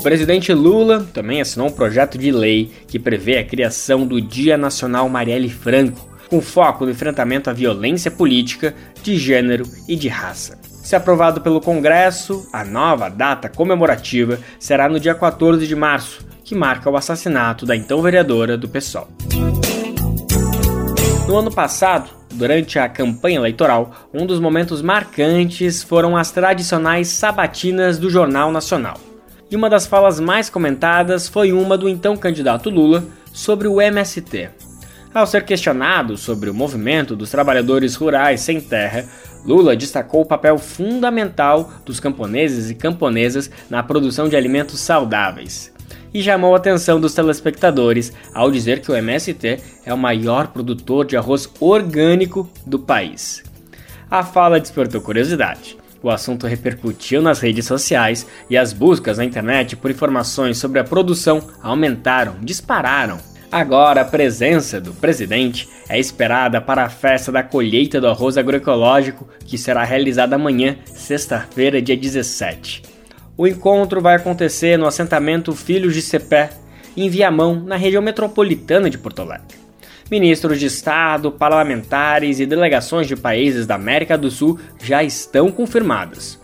O presidente Lula também assinou um projeto de lei que prevê a criação do Dia Nacional Marielle Franco, com foco no enfrentamento à violência política, de gênero e de raça. Se aprovado pelo Congresso, a nova data comemorativa será no dia 14 de março, que marca o assassinato da então vereadora do PSOL. No ano passado, durante a campanha eleitoral, um dos momentos marcantes foram as tradicionais sabatinas do Jornal Nacional. E uma das falas mais comentadas foi uma do então candidato Lula sobre o MST, ao ser questionado sobre o movimento dos trabalhadores rurais sem terra, Lula destacou o papel fundamental dos camponeses e camponesas na produção de alimentos saudáveis. E chamou a atenção dos telespectadores ao dizer que o MST é o maior produtor de arroz orgânico do país. A fala despertou curiosidade. O assunto repercutiu nas redes sociais e as buscas na internet por informações sobre a produção aumentaram, dispararam. Agora, a presença do presidente é esperada para a festa da colheita do arroz agroecológico, que será realizada amanhã, sexta-feira, dia 17. O encontro vai acontecer no assentamento Filhos de Cepé, em Viamão, na região metropolitana de Porto Alegre. Ministros de Estado, parlamentares e delegações de países da América do Sul já estão confirmados.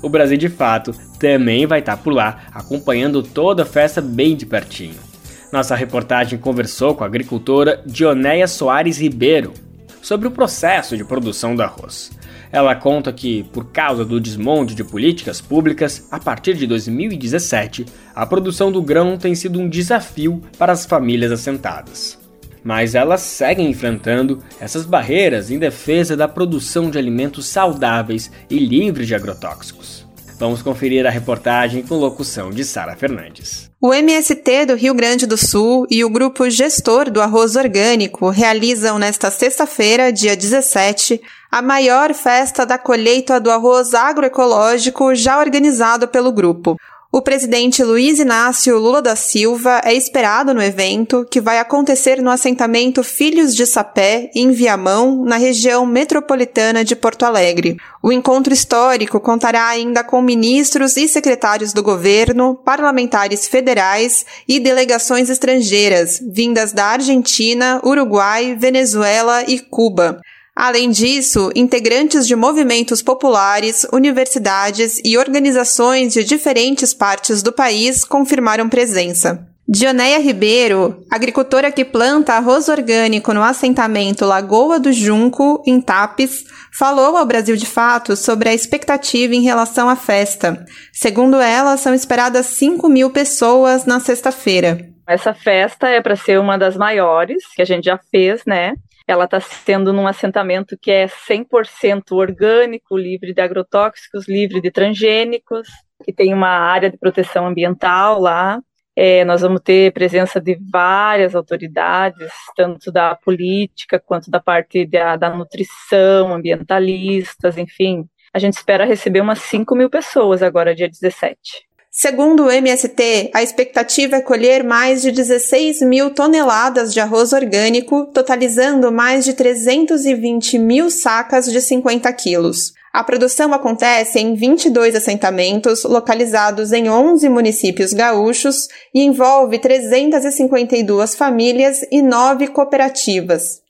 O Brasil, de fato, também vai estar por lá, acompanhando toda a festa bem de pertinho. Nossa reportagem conversou com a agricultora Dionéia Soares Ribeiro sobre o processo de produção do arroz. Ela conta que, por causa do desmonte de políticas públicas, a partir de 2017, a produção do grão tem sido um desafio para as famílias assentadas. Mas elas seguem enfrentando essas barreiras em defesa da produção de alimentos saudáveis e livres de agrotóxicos. Vamos conferir a reportagem com locução de Sara Fernandes. O MST do Rio Grande do Sul e o grupo gestor do arroz orgânico realizam nesta sexta-feira, dia 17, a maior festa da colheita do arroz agroecológico já organizado pelo grupo. O presidente Luiz Inácio Lula da Silva é esperado no evento, que vai acontecer no assentamento Filhos de Sapé, em Viamão, na região metropolitana de Porto Alegre. O encontro histórico contará ainda com ministros e secretários do governo, parlamentares federais e delegações estrangeiras, vindas da Argentina, Uruguai, Venezuela e Cuba. Além disso, integrantes de movimentos populares, universidades e organizações de diferentes partes do país confirmaram presença. Dionéia Ribeiro, agricultora que planta arroz orgânico no assentamento Lagoa do Junco, em Tapes, falou ao Brasil de Fato sobre a expectativa em relação à festa. Segundo ela, são esperadas 5 mil pessoas na sexta-feira. Essa festa é para ser uma das maiores que a gente já fez, né? Ela está sendo num assentamento que é 100% orgânico, livre de agrotóxicos, livre de transgênicos, que tem uma área de proteção ambiental lá. É, nós vamos ter presença de várias autoridades, tanto da política quanto da parte da, da nutrição, ambientalistas, enfim. A gente espera receber umas 5 mil pessoas agora, dia 17. Segundo o MST, a expectativa é colher mais de 16 mil toneladas de arroz orgânico, totalizando mais de 320 mil sacas de 50 quilos. A produção acontece em 22 assentamentos, localizados em 11 municípios gaúchos e envolve 352 famílias e 9 cooperativas.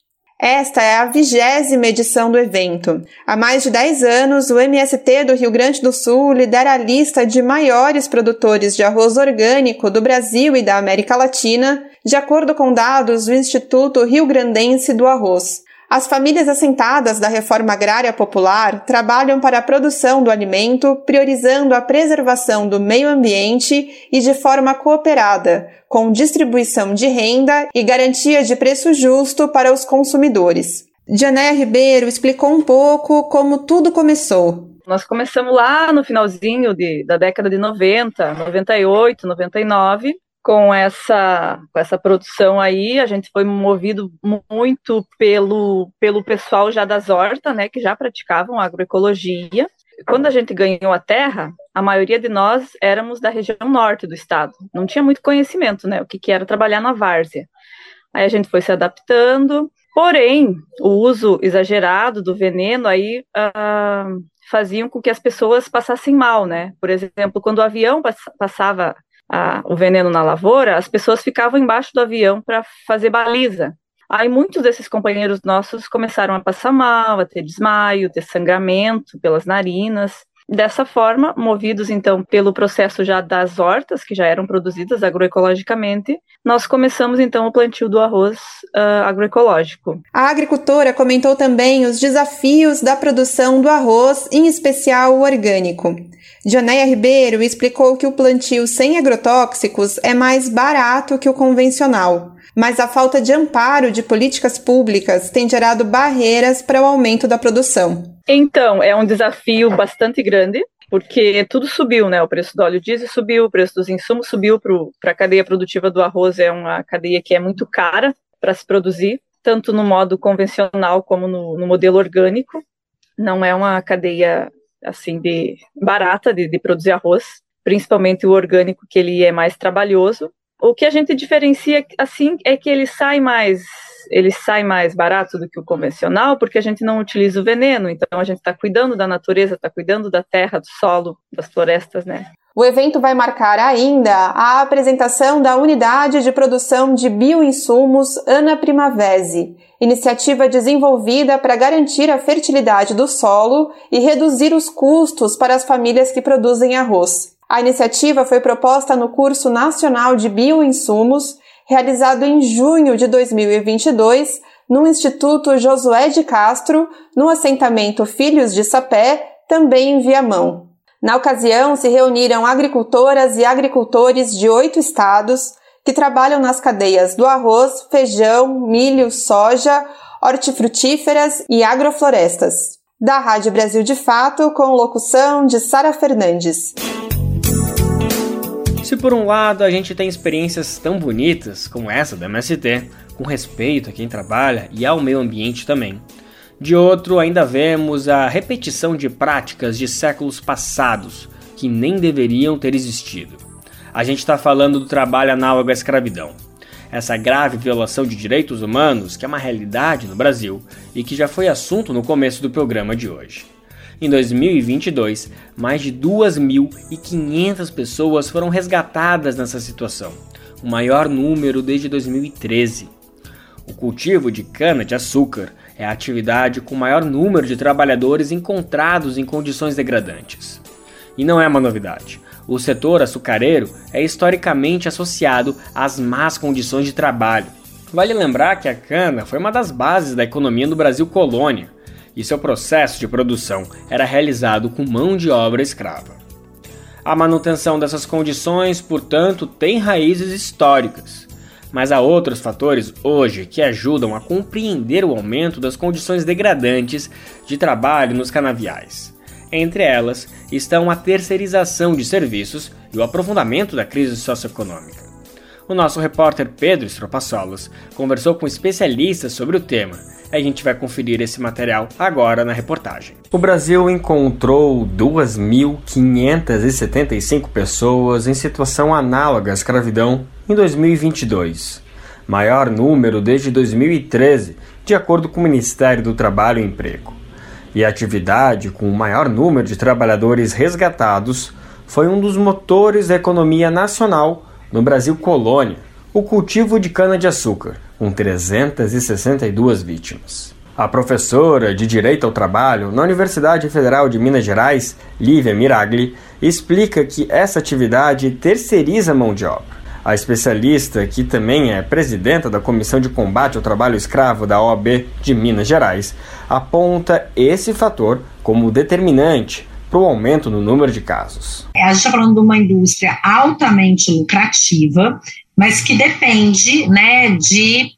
Esta é a vigésima edição do evento. Há mais de 10 anos, o MST do Rio Grande do Sul lidera a lista de maiores produtores de arroz orgânico do Brasil e da América Latina, de acordo com dados do Instituto Rio Grandense do Arroz. As famílias assentadas da reforma agrária popular trabalham para a produção do alimento, priorizando a preservação do meio ambiente e de forma cooperada, com distribuição de renda e garantia de preço justo para os consumidores. Jané Ribeiro explicou um pouco como tudo começou. Nós começamos lá no finalzinho de, da década de 90, 98, 99, com essa, com essa produção aí, a gente foi movido muito pelo, pelo pessoal já das hortas, né, que já praticavam agroecologia. Quando a gente ganhou a terra, a maioria de nós éramos da região norte do estado. Não tinha muito conhecimento, né, o que, que era trabalhar na várzea. Aí a gente foi se adaptando, porém, o uso exagerado do veneno aí uh, faziam com que as pessoas passassem mal, né? Por exemplo, quando o avião passava a, o veneno na lavoura, as pessoas ficavam embaixo do avião para fazer baliza. Aí muitos desses companheiros nossos começaram a passar mal, a ter desmaio, ter sangramento pelas narinas. Dessa forma, movidos então pelo processo já das hortas, que já eram produzidas agroecologicamente, nós começamos então o plantio do arroz uh, agroecológico. A agricultora comentou também os desafios da produção do arroz, em especial o orgânico. Jonéia Ribeiro explicou que o plantio sem agrotóxicos é mais barato que o convencional, mas a falta de amparo de políticas públicas tem gerado barreiras para o aumento da produção. Então, é um desafio bastante grande, porque tudo subiu, né? O preço do óleo diesel subiu, o preço dos insumos subiu para a cadeia produtiva do arroz, é uma cadeia que é muito cara para se produzir, tanto no modo convencional como no, no modelo orgânico. Não é uma cadeia assim de barata de, de produzir arroz, principalmente o orgânico que ele é mais trabalhoso. O que a gente diferencia assim é que ele sai mais ele sai mais barato do que o convencional porque a gente não utiliza o veneno, então a gente está cuidando da natureza, está cuidando da terra, do solo, das florestas, né? O evento vai marcar ainda a apresentação da unidade de produção de bioinsumos Ana Primavese, iniciativa desenvolvida para garantir a fertilidade do solo e reduzir os custos para as famílias que produzem arroz. A iniciativa foi proposta no curso nacional de bioinsumos, realizado em junho de 2022 no Instituto Josué de Castro, no assentamento Filhos de Sapé, também em Viamão. Na ocasião, se reuniram agricultoras e agricultores de oito estados que trabalham nas cadeias do arroz, feijão, milho, soja, hortifrutíferas e agroflorestas. Da Rádio Brasil de Fato, com locução de Sara Fernandes. Se por um lado a gente tem experiências tão bonitas como essa da MST, com respeito a quem trabalha e ao meio ambiente também, de outro, ainda vemos a repetição de práticas de séculos passados que nem deveriam ter existido. A gente está falando do trabalho análogo à escravidão. Essa grave violação de direitos humanos que é uma realidade no Brasil e que já foi assunto no começo do programa de hoje. Em 2022, mais de 2.500 pessoas foram resgatadas nessa situação, o maior número desde 2013. O cultivo de cana-de-açúcar é a atividade com maior número de trabalhadores encontrados em condições degradantes. E não é uma novidade. O setor açucareiro é historicamente associado às más condições de trabalho. Vale lembrar que a cana foi uma das bases da economia no Brasil colônia, e seu processo de produção era realizado com mão de obra escrava. A manutenção dessas condições, portanto, tem raízes históricas mas há outros fatores hoje que ajudam a compreender o aumento das condições degradantes de trabalho nos canaviais. Entre elas estão a terceirização de serviços e o aprofundamento da crise socioeconômica. O nosso repórter Pedro Stropassolos conversou com especialistas sobre o tema a gente vai conferir esse material agora na reportagem. O Brasil encontrou 2.575 pessoas em situação análoga à escravidão em 2022, maior número desde 2013, de acordo com o Ministério do Trabalho e Emprego. E a atividade com o maior número de trabalhadores resgatados foi um dos motores da economia nacional no Brasil colônia, o cultivo de cana-de-açúcar, com 362 vítimas. A professora de Direito ao Trabalho na Universidade Federal de Minas Gerais, Lívia Miragli, explica que essa atividade terceiriza a mão de obra. A especialista, que também é presidenta da Comissão de Combate ao Trabalho Escravo da OAB de Minas Gerais, aponta esse fator como determinante para o aumento no número de casos. A gente está falando de uma indústria altamente lucrativa, mas que depende né, de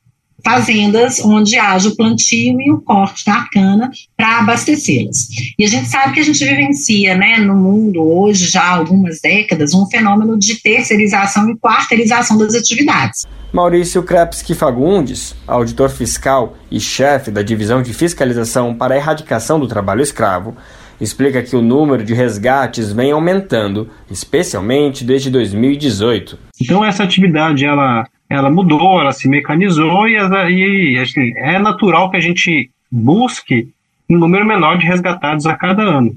fazendas onde haja o plantio e o corte da cana para abastecê-las. E a gente sabe que a gente vivencia né, no mundo hoje, já há algumas décadas, um fenômeno de terceirização e quarteirização das atividades. Maurício Krepski Fagundes, auditor fiscal e chefe da Divisão de Fiscalização para a Erradicação do Trabalho Escravo, explica que o número de resgates vem aumentando, especialmente desde 2018. Então essa atividade ela ela mudou, ela se mecanizou e, e assim, é natural que a gente busque um número menor de resgatados a cada ano.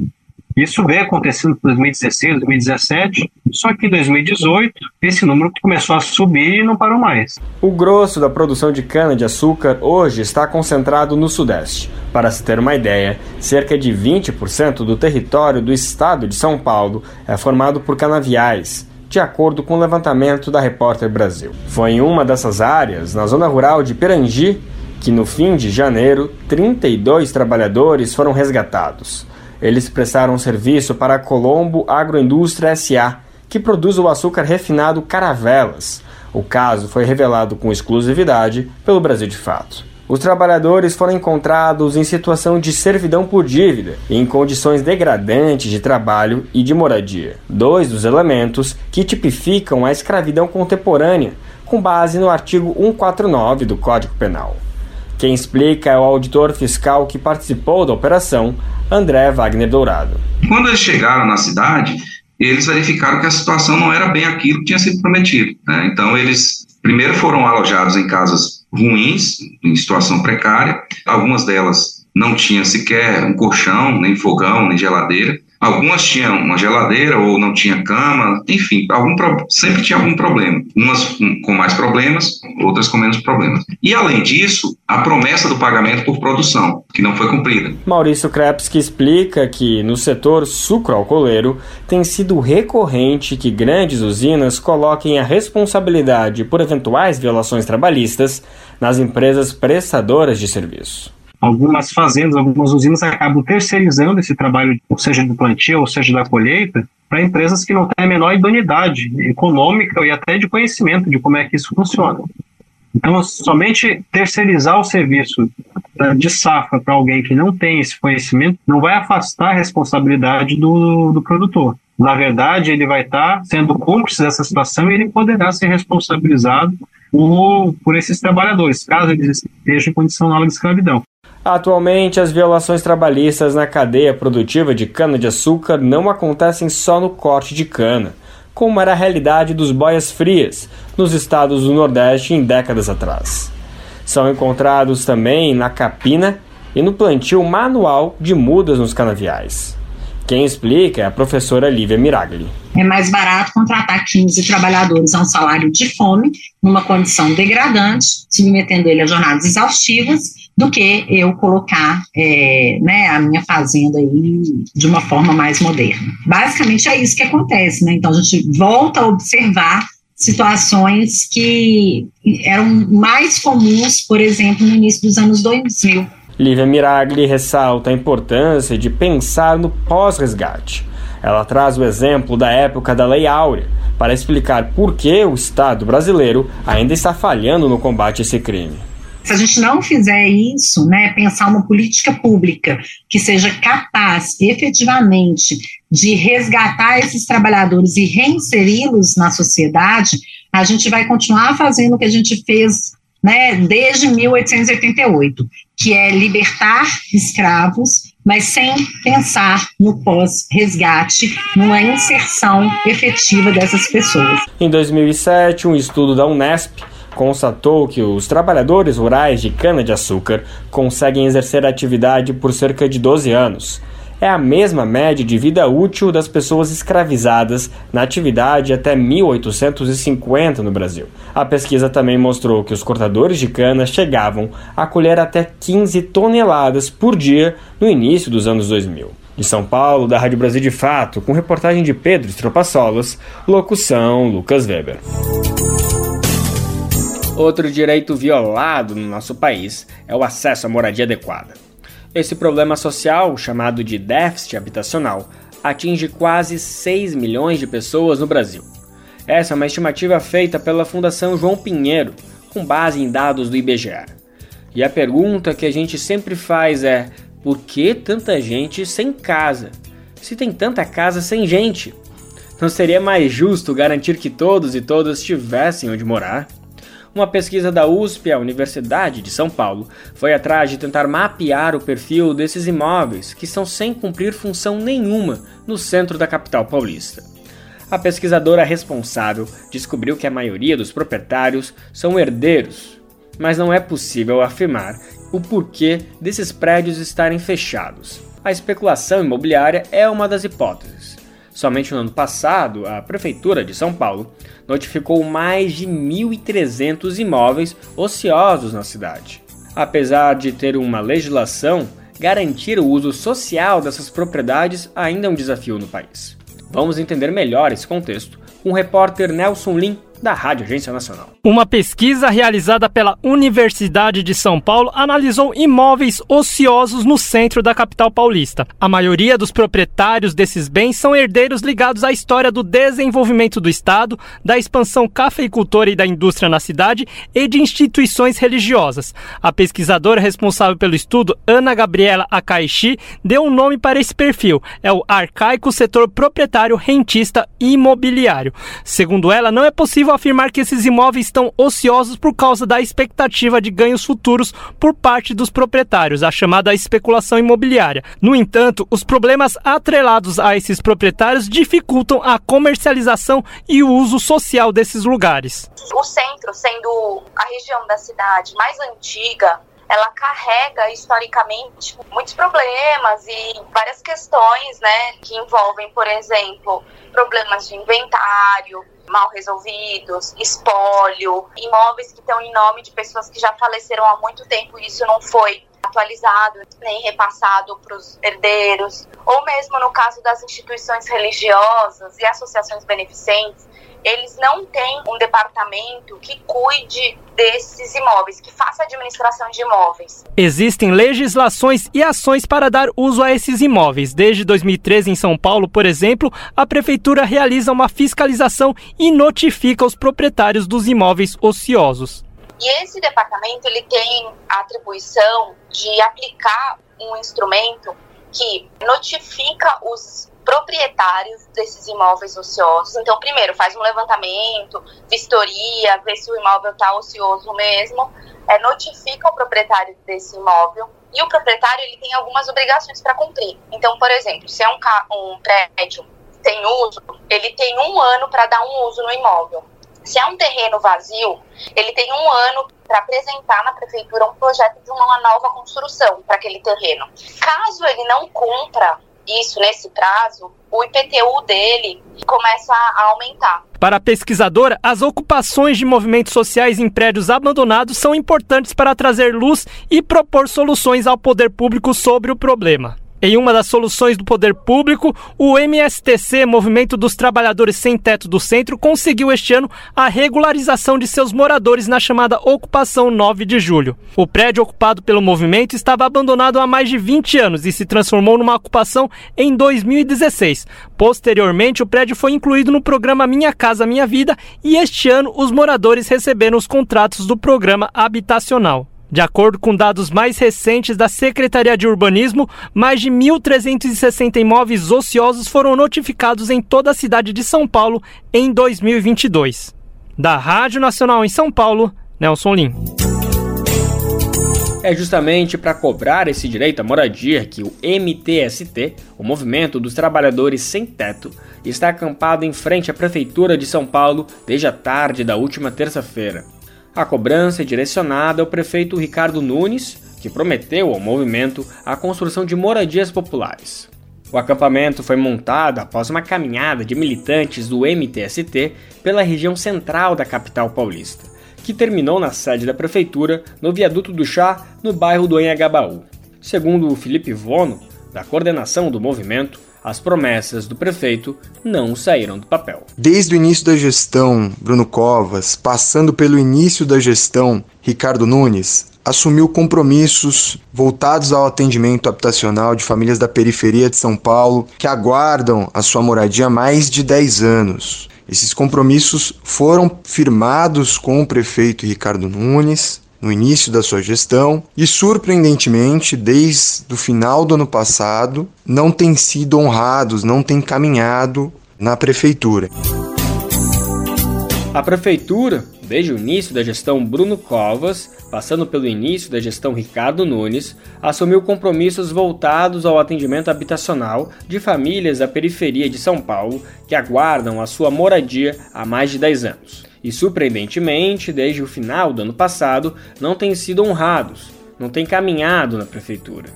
Isso vem acontecendo em 2016, 2017, só que em 2018 esse número começou a subir e não parou mais. O grosso da produção de cana-de-açúcar hoje está concentrado no Sudeste. Para se ter uma ideia, cerca de 20% do território do estado de São Paulo é formado por canaviais, de acordo com o levantamento da Repórter Brasil. Foi em uma dessas áreas, na zona rural de Perangi, que no fim de janeiro, 32 trabalhadores foram resgatados. Eles prestaram serviço para a Colombo Agroindústria SA, que produz o açúcar refinado Caravelas. O caso foi revelado com exclusividade pelo Brasil de Fato. Os trabalhadores foram encontrados em situação de servidão por dívida e em condições degradantes de trabalho e de moradia. Dois dos elementos que tipificam a escravidão contemporânea, com base no artigo 149 do Código Penal. Quem explica é o auditor fiscal que participou da operação, André Wagner Dourado. Quando eles chegaram na cidade, eles verificaram que a situação não era bem aquilo que tinha sido prometido. Né? Então, eles primeiro foram alojados em casas ruins, em situação precária. Algumas delas não tinham sequer um colchão, nem fogão, nem geladeira. Algumas tinham uma geladeira ou não tinha cama, enfim, algum, sempre tinha algum problema. Umas com mais problemas, outras com menos problemas. E além disso, a promessa do pagamento por produção, que não foi cumprida. Maurício Krepski explica que no setor sucroalcooleiro tem sido recorrente que grandes usinas coloquem a responsabilidade por eventuais violações trabalhistas nas empresas prestadoras de serviço algumas fazendas, algumas usinas acabam terceirizando esse trabalho, ou seja do plantio, ou seja da colheita, para empresas que não têm a menor idoneidade econômica e até de conhecimento de como é que isso funciona. Então, somente terceirizar o serviço eh, de safra para alguém que não tem esse conhecimento não vai afastar a responsabilidade do, do produtor. Na verdade, ele vai estar sendo cúmplice dessa situação e ele poderá ser responsabilizado por, por esses trabalhadores, caso eles estejam em condição de escravidão. Atualmente, as violações trabalhistas na cadeia produtiva de cana-de-açúcar não acontecem só no corte de cana, como era a realidade dos boias frias nos estados do Nordeste em décadas atrás. São encontrados também na capina e no plantio manual de mudas nos canaviais. Quem explica é a professora Lívia Miragli. É mais barato contratar 15 trabalhadores a um salário de fome, numa condição degradante, submetendo ele a jornadas exaustivas, do que eu colocar é, né, a minha fazenda aí de uma forma mais moderna. Basicamente é isso que acontece, né? Então a gente volta a observar situações que eram mais comuns, por exemplo, no início dos anos 2000. Lívia Miragli ressalta a importância de pensar no pós-resgate. Ela traz o exemplo da época da Lei Áurea para explicar por que o Estado brasileiro ainda está falhando no combate a esse crime. Se a gente não fizer isso, né, pensar uma política pública que seja capaz efetivamente de resgatar esses trabalhadores e reinseri-los na sociedade, a gente vai continuar fazendo o que a gente fez né, desde 1888, que é libertar escravos, mas sem pensar no pós-resgate, numa inserção efetiva dessas pessoas. Em 2007, um estudo da Unesp constatou que os trabalhadores rurais de cana-de-açúcar conseguem exercer a atividade por cerca de 12 anos. É a mesma média de vida útil das pessoas escravizadas na atividade até 1850 no Brasil. A pesquisa também mostrou que os cortadores de cana chegavam a colher até 15 toneladas por dia no início dos anos 2000. De São Paulo, da Rádio Brasil de Fato, com reportagem de Pedro Estropaçolas, locução Lucas Weber. Outro direito violado no nosso país é o acesso à moradia adequada. Esse problema social, chamado de déficit habitacional, atinge quase 6 milhões de pessoas no Brasil. Essa é uma estimativa feita pela Fundação João Pinheiro, com base em dados do IBGE. E a pergunta que a gente sempre faz é: por que tanta gente sem casa? Se tem tanta casa sem gente? Não seria mais justo garantir que todos e todas tivessem onde morar? Uma pesquisa da USP, a Universidade de São Paulo, foi atrás de tentar mapear o perfil desses imóveis que são sem cumprir função nenhuma no centro da capital paulista. A pesquisadora responsável descobriu que a maioria dos proprietários são herdeiros, mas não é possível afirmar o porquê desses prédios estarem fechados. A especulação imobiliária é uma das hipóteses. Somente no ano passado, a Prefeitura de São Paulo notificou mais de 1.300 imóveis ociosos na cidade. Apesar de ter uma legislação, garantir o uso social dessas propriedades ainda é um desafio no país. Vamos entender melhor esse contexto com o repórter Nelson Lim, da Rádio Agência Nacional. Uma pesquisa realizada pela Universidade de São Paulo analisou imóveis ociosos no centro da capital paulista. A maioria dos proprietários desses bens são herdeiros ligados à história do desenvolvimento do Estado, da expansão cafeicultora e da indústria na cidade e de instituições religiosas. A pesquisadora responsável pelo estudo, Ana Gabriela Akaishi, deu um nome para esse perfil: é o arcaico setor proprietário rentista imobiliário. Segundo ela, não é possível possível afirmar que esses imóveis estão ociosos por causa da expectativa de ganhos futuros por parte dos proprietários, a chamada especulação imobiliária. No entanto, os problemas atrelados a esses proprietários dificultam a comercialização e o uso social desses lugares. O centro, sendo a região da cidade mais antiga, ela carrega historicamente muitos problemas e várias questões, né, que envolvem, por exemplo, problemas de inventário, mal resolvidos, espólio, imóveis que estão em nome de pessoas que já faleceram há muito tempo e isso não foi atualizado nem repassado para os herdeiros, ou mesmo no caso das instituições religiosas e associações beneficentes, eles não têm um departamento que cuide desses imóveis, que faça administração de imóveis. Existem legislações e ações para dar uso a esses imóveis. Desde 2013, em São Paulo, por exemplo, a prefeitura realiza uma fiscalização e notifica os proprietários dos imóveis ociosos. E esse departamento ele tem a atribuição de aplicar um instrumento que notifica os proprietários desses imóveis ociosos. Então, primeiro, faz um levantamento, vistoria, vê se o imóvel está ocioso mesmo, é, notifica o proprietário desse imóvel e o proprietário ele tem algumas obrigações para cumprir. Então, por exemplo, se é um, um prédio tem uso, ele tem um ano para dar um uso no imóvel. Se é um terreno vazio, ele tem um ano para apresentar na prefeitura um projeto de uma nova construção para aquele terreno. Caso ele não cumpra isso nesse prazo, o IPTU dele começa a aumentar. Para a pesquisadora, as ocupações de movimentos sociais em prédios abandonados são importantes para trazer luz e propor soluções ao poder público sobre o problema. Em uma das soluções do poder público, o MSTC, Movimento dos Trabalhadores Sem Teto do Centro, conseguiu este ano a regularização de seus moradores na chamada Ocupação 9 de Julho. O prédio ocupado pelo movimento estava abandonado há mais de 20 anos e se transformou numa ocupação em 2016. Posteriormente, o prédio foi incluído no programa Minha Casa Minha Vida e este ano os moradores receberam os contratos do programa habitacional. De acordo com dados mais recentes da Secretaria de Urbanismo, mais de 1.360 imóveis ociosos foram notificados em toda a cidade de São Paulo em 2022. Da Rádio Nacional em São Paulo, Nelson Lim. É justamente para cobrar esse direito à moradia que o MTST, o Movimento dos Trabalhadores Sem Teto, está acampado em frente à Prefeitura de São Paulo desde a tarde da última terça-feira. A cobrança é direcionada ao prefeito Ricardo Nunes, que prometeu ao movimento a construção de moradias populares. O acampamento foi montado após uma caminhada de militantes do MTST pela região central da capital paulista, que terminou na sede da prefeitura, no viaduto do Chá, no bairro do Anhangabaú. Segundo Felipe Vono, da coordenação do movimento, as promessas do prefeito não saíram do papel. Desde o início da gestão Bruno Covas, passando pelo início da gestão Ricardo Nunes, assumiu compromissos voltados ao atendimento habitacional de famílias da periferia de São Paulo que aguardam a sua moradia há mais de 10 anos. Esses compromissos foram firmados com o prefeito Ricardo Nunes no início da sua gestão e, surpreendentemente, desde o final do ano passado, não têm sido honrados, não têm caminhado na prefeitura. A prefeitura, desde o início da gestão Bruno Covas, passando pelo início da gestão Ricardo Nunes, assumiu compromissos voltados ao atendimento habitacional de famílias da periferia de São Paulo que aguardam a sua moradia há mais de 10 anos. E surpreendentemente, desde o final do ano passado, não têm sido honrados, não têm caminhado na prefeitura.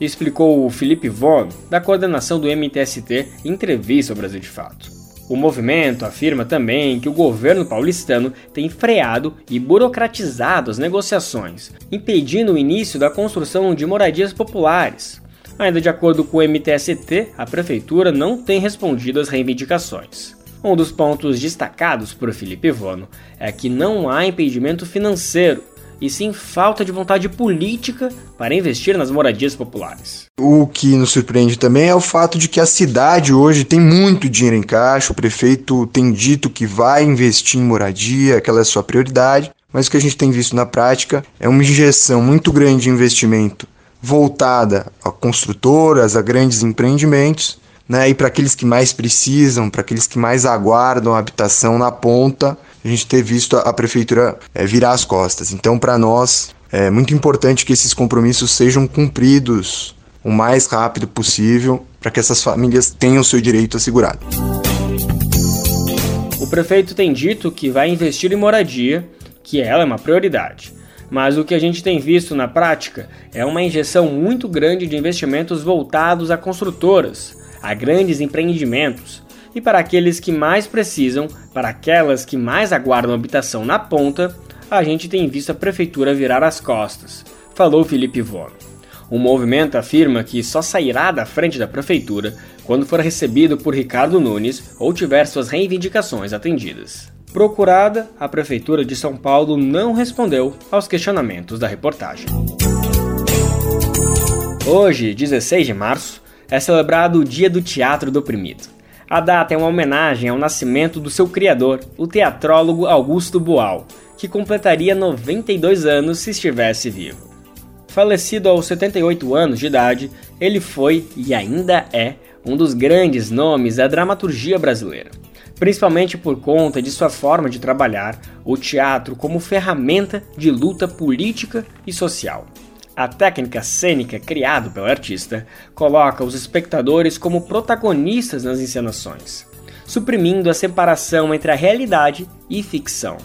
Explicou o Felipe Von, da coordenação do MTST, em entrevista ao Brasil de Fato. O movimento afirma também que o governo paulistano tem freado e burocratizado as negociações, impedindo o início da construção de moradias populares. Ainda de acordo com o MTST, a prefeitura não tem respondido às reivindicações. Um dos pontos destacados por Felipe Vono é que não há impedimento financeiro e sim falta de vontade política para investir nas moradias populares. O que nos surpreende também é o fato de que a cidade hoje tem muito dinheiro em caixa, o prefeito tem dito que vai investir em moradia, aquela é a sua prioridade, mas o que a gente tem visto na prática é uma injeção muito grande de investimento voltada a construtoras, a grandes empreendimentos, né, e para aqueles que mais precisam, para aqueles que mais aguardam a habitação na ponta, a gente ter visto a, prefeitura é, virar as costas. Então, para nós, é muito importante que esses compromissos sejam cumpridos o mais rápido possível para que essas famílias tenham seu direito assegurado. O prefeito tem dito que vai investir em moradia, que ela é uma prioridade. Mas o que a gente tem visto na prática é uma injeção muito grande de investimentos voltados a construtoras, a grandes empreendimentos, e para aqueles que mais precisam, para aquelas que mais aguardam habitação na ponta, a gente tem visto a prefeitura virar as costas, falou Felipe Vono. O movimento afirma que só sairá da frente da prefeitura quando for recebido por Ricardo Nunes ou tiver suas reivindicações atendidas. Procurada, a Prefeitura de São Paulo não respondeu aos questionamentos da reportagem. Hoje, 16 de março, é celebrado o Dia do Teatro do Oprimido. A data é uma homenagem ao nascimento do seu criador, o teatrólogo Augusto Boal, que completaria 92 anos se estivesse vivo. Falecido aos 78 anos de idade, ele foi e ainda é um dos grandes nomes da dramaturgia brasileira, principalmente por conta de sua forma de trabalhar o teatro como ferramenta de luta política e social. A técnica cênica criada pelo artista coloca os espectadores como protagonistas nas encenações, suprimindo a separação entre a realidade e ficção.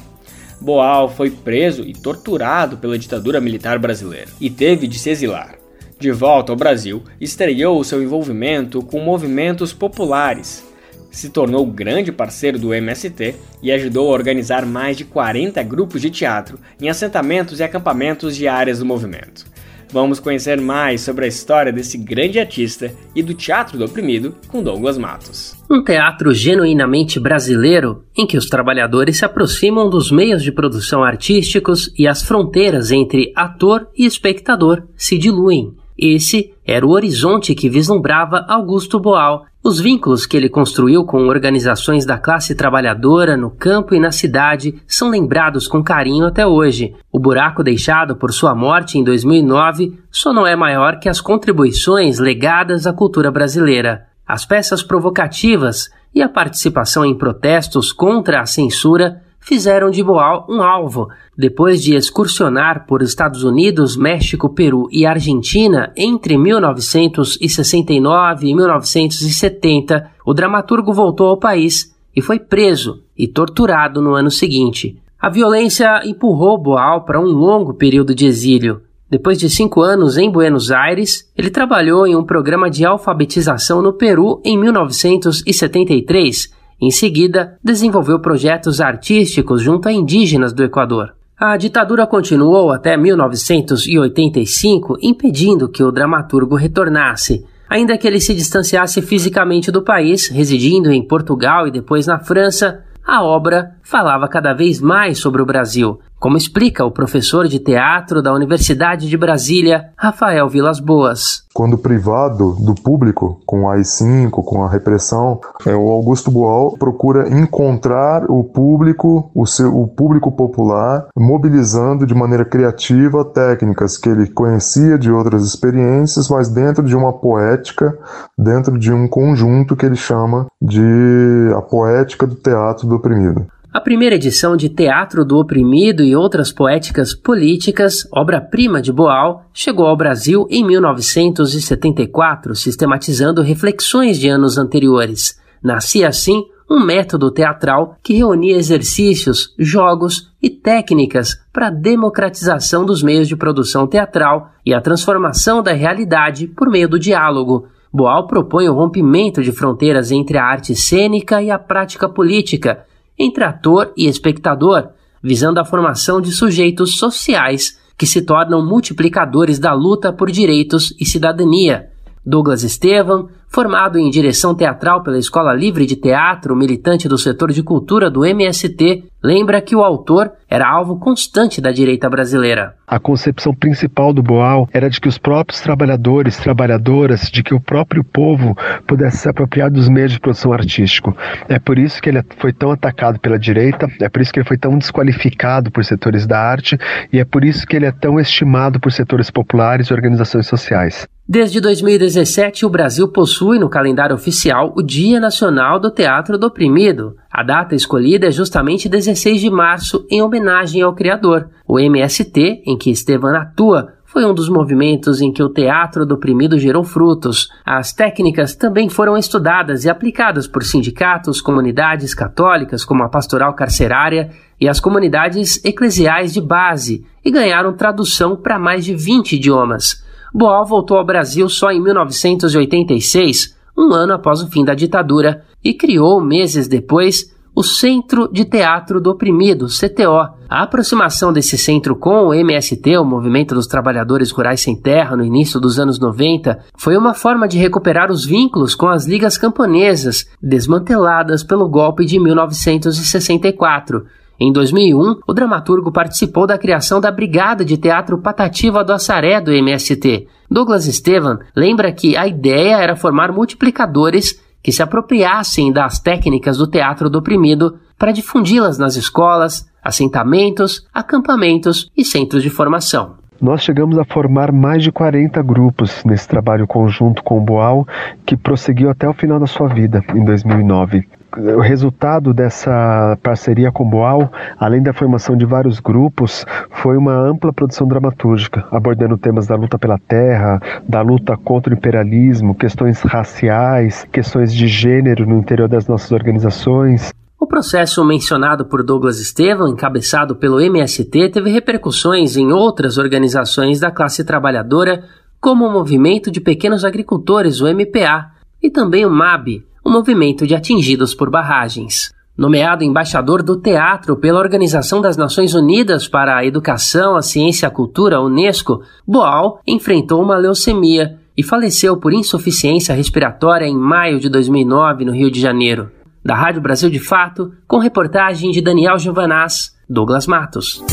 Boal foi preso e torturado pela ditadura militar brasileira e teve de se exilar. De volta ao Brasil, estreou seu envolvimento com movimentos populares. Se tornou grande parceiro do MST e ajudou a organizar mais de 40 grupos de teatro em assentamentos e acampamentos de áreas do movimento. Vamos conhecer mais sobre a história desse grande artista e do Teatro do Oprimido com Douglas Matos. Um teatro genuinamente brasileiro em que os trabalhadores se aproximam dos meios de produção artísticos e as fronteiras entre ator e espectador se diluem. Esse era o horizonte que vislumbrava Augusto Boal, os vínculos que ele construiu com organizações da classe trabalhadora no campo e na cidade são lembrados com carinho até hoje. O buraco deixado por sua morte em 2009 só não é maior que as contribuições legadas à cultura brasileira. As peças provocativas e a participação em protestos contra a censura fizeram de Boal um alvo. Depois de excursionar por Estados Unidos, México, Peru e Argentina entre 1969 e 1970, o dramaturgo voltou ao país e foi preso e torturado no ano seguinte. A violência empurrou Boal para um longo período de exílio. Depois de cinco anos em Buenos Aires, ele trabalhou em um programa de alfabetização no Peru em 1973. Em seguida, desenvolveu projetos artísticos junto a indígenas do Equador. A ditadura continuou até 1985, impedindo que o dramaturgo retornasse. Ainda que ele se distanciasse fisicamente do país, residindo em Portugal e depois na França, a obra falava cada vez mais sobre o Brasil, como explica o professor de teatro da Universidade de Brasília, Rafael Vilas Boas. Quando privado do público, com a AI-5, com a repressão, é, o Augusto Boal procura encontrar o público, o, seu, o público popular, mobilizando de maneira criativa técnicas que ele conhecia de outras experiências, mas dentro de uma poética, dentro de um conjunto que ele chama de a poética do teatro do oprimido. A primeira edição de Teatro do Oprimido e outras poéticas políticas, obra-prima de Boal, chegou ao Brasil em 1974, sistematizando reflexões de anos anteriores. Nascia assim um método teatral que reunia exercícios, jogos e técnicas para a democratização dos meios de produção teatral e a transformação da realidade por meio do diálogo. Boal propõe o rompimento de fronteiras entre a arte cênica e a prática política, entre ator e espectador, visando a formação de sujeitos sociais que se tornam multiplicadores da luta por direitos e cidadania. Douglas Estevam, formado em direção teatral pela Escola Livre de Teatro, militante do setor de cultura do MST, lembra que o autor era alvo constante da direita brasileira. A concepção principal do Boal era de que os próprios trabalhadores, trabalhadoras, de que o próprio povo pudesse se apropriar dos meios de produção artístico. É por isso que ele foi tão atacado pela direita, é por isso que ele foi tão desqualificado por setores da arte e é por isso que ele é tão estimado por setores populares e organizações sociais. Desde 2017, o Brasil possui no calendário oficial o Dia Nacional do Teatro do Oprimido. A data escolhida é justamente 16 de março, em homenagem ao criador. O MST, em que Estevan atua, foi um dos movimentos em que o teatro do oprimido gerou frutos. As técnicas também foram estudadas e aplicadas por sindicatos, comunidades católicas, como a pastoral carcerária, e as comunidades eclesiais de base, e ganharam tradução para mais de 20 idiomas. Boal voltou ao Brasil só em 1986, um ano após o fim da ditadura, e criou, meses depois, o Centro de Teatro do Oprimido, CTO. A aproximação desse centro com o MST, o Movimento dos Trabalhadores Rurais Sem Terra, no início dos anos 90, foi uma forma de recuperar os vínculos com as ligas camponesas, desmanteladas pelo golpe de 1964 em 2001, o dramaturgo participou da criação da Brigada de Teatro Patativa do Assaré do MST. Douglas Estevan lembra que a ideia era formar multiplicadores que se apropriassem das técnicas do teatro do oprimido para difundi-las nas escolas, assentamentos, acampamentos e centros de formação. Nós chegamos a formar mais de 40 grupos nesse trabalho conjunto com o Boal, que prosseguiu até o final da sua vida, em 2009 o resultado dessa parceria com Boal, além da formação de vários grupos, foi uma ampla produção dramatúrgica, abordando temas da luta pela terra, da luta contra o imperialismo, questões raciais, questões de gênero no interior das nossas organizações. O processo mencionado por Douglas Estevam, encabeçado pelo MST, teve repercussões em outras organizações da classe trabalhadora, como o Movimento de Pequenos Agricultores, o MPA, e também o MAB, o movimento de atingidos por barragens. Nomeado embaixador do teatro pela Organização das Nações Unidas para a Educação, a Ciência e a Cultura, Unesco, Boal enfrentou uma leucemia e faleceu por insuficiência respiratória em maio de 2009 no Rio de Janeiro. Da Rádio Brasil de Fato, com reportagem de Daniel Giovanaz, Douglas Matos.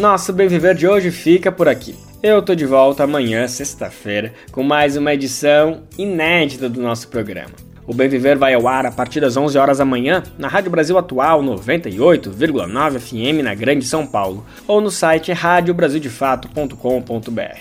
Nosso Bem Viver de hoje fica por aqui. Eu tô de volta amanhã, sexta-feira, com mais uma edição inédita do nosso programa. O Bem Viver vai ao ar a partir das 11 horas da manhã na Rádio Brasil Atual 98,9 FM na Grande São Paulo ou no site radiobrasildefato.com.br.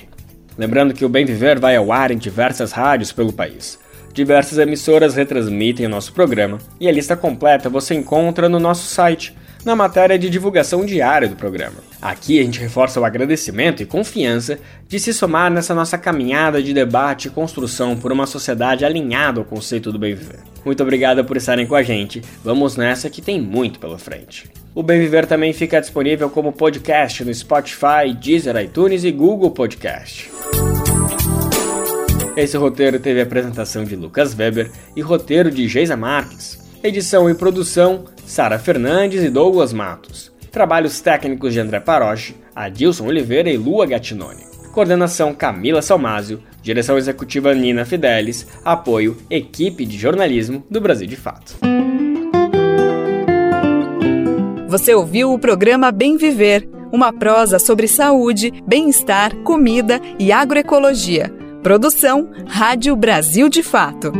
Lembrando que o Bem Viver vai ao ar em diversas rádios pelo país. Diversas emissoras retransmitem o nosso programa e a lista completa você encontra no nosso site na matéria de divulgação diária do programa. Aqui a gente reforça o agradecimento e confiança de se somar nessa nossa caminhada de debate e construção por uma sociedade alinhada ao conceito do bem viver. Muito obrigado por estarem com a gente. Vamos nessa que tem muito pela frente. O Bem Viver também fica disponível como podcast no Spotify, Deezer, iTunes e Google Podcast. Esse roteiro teve apresentação de Lucas Weber e roteiro de Geisa Marques. Edição e produção, Sara Fernandes e Douglas Matos. Trabalhos técnicos de André Paroche, Adilson Oliveira e Lua Gattinoni. Coordenação Camila Salmásio, direção executiva Nina Fidelis, apoio Equipe de Jornalismo do Brasil de Fato. Você ouviu o programa Bem Viver, uma prosa sobre saúde, bem-estar, comida e agroecologia. Produção Rádio Brasil de Fato.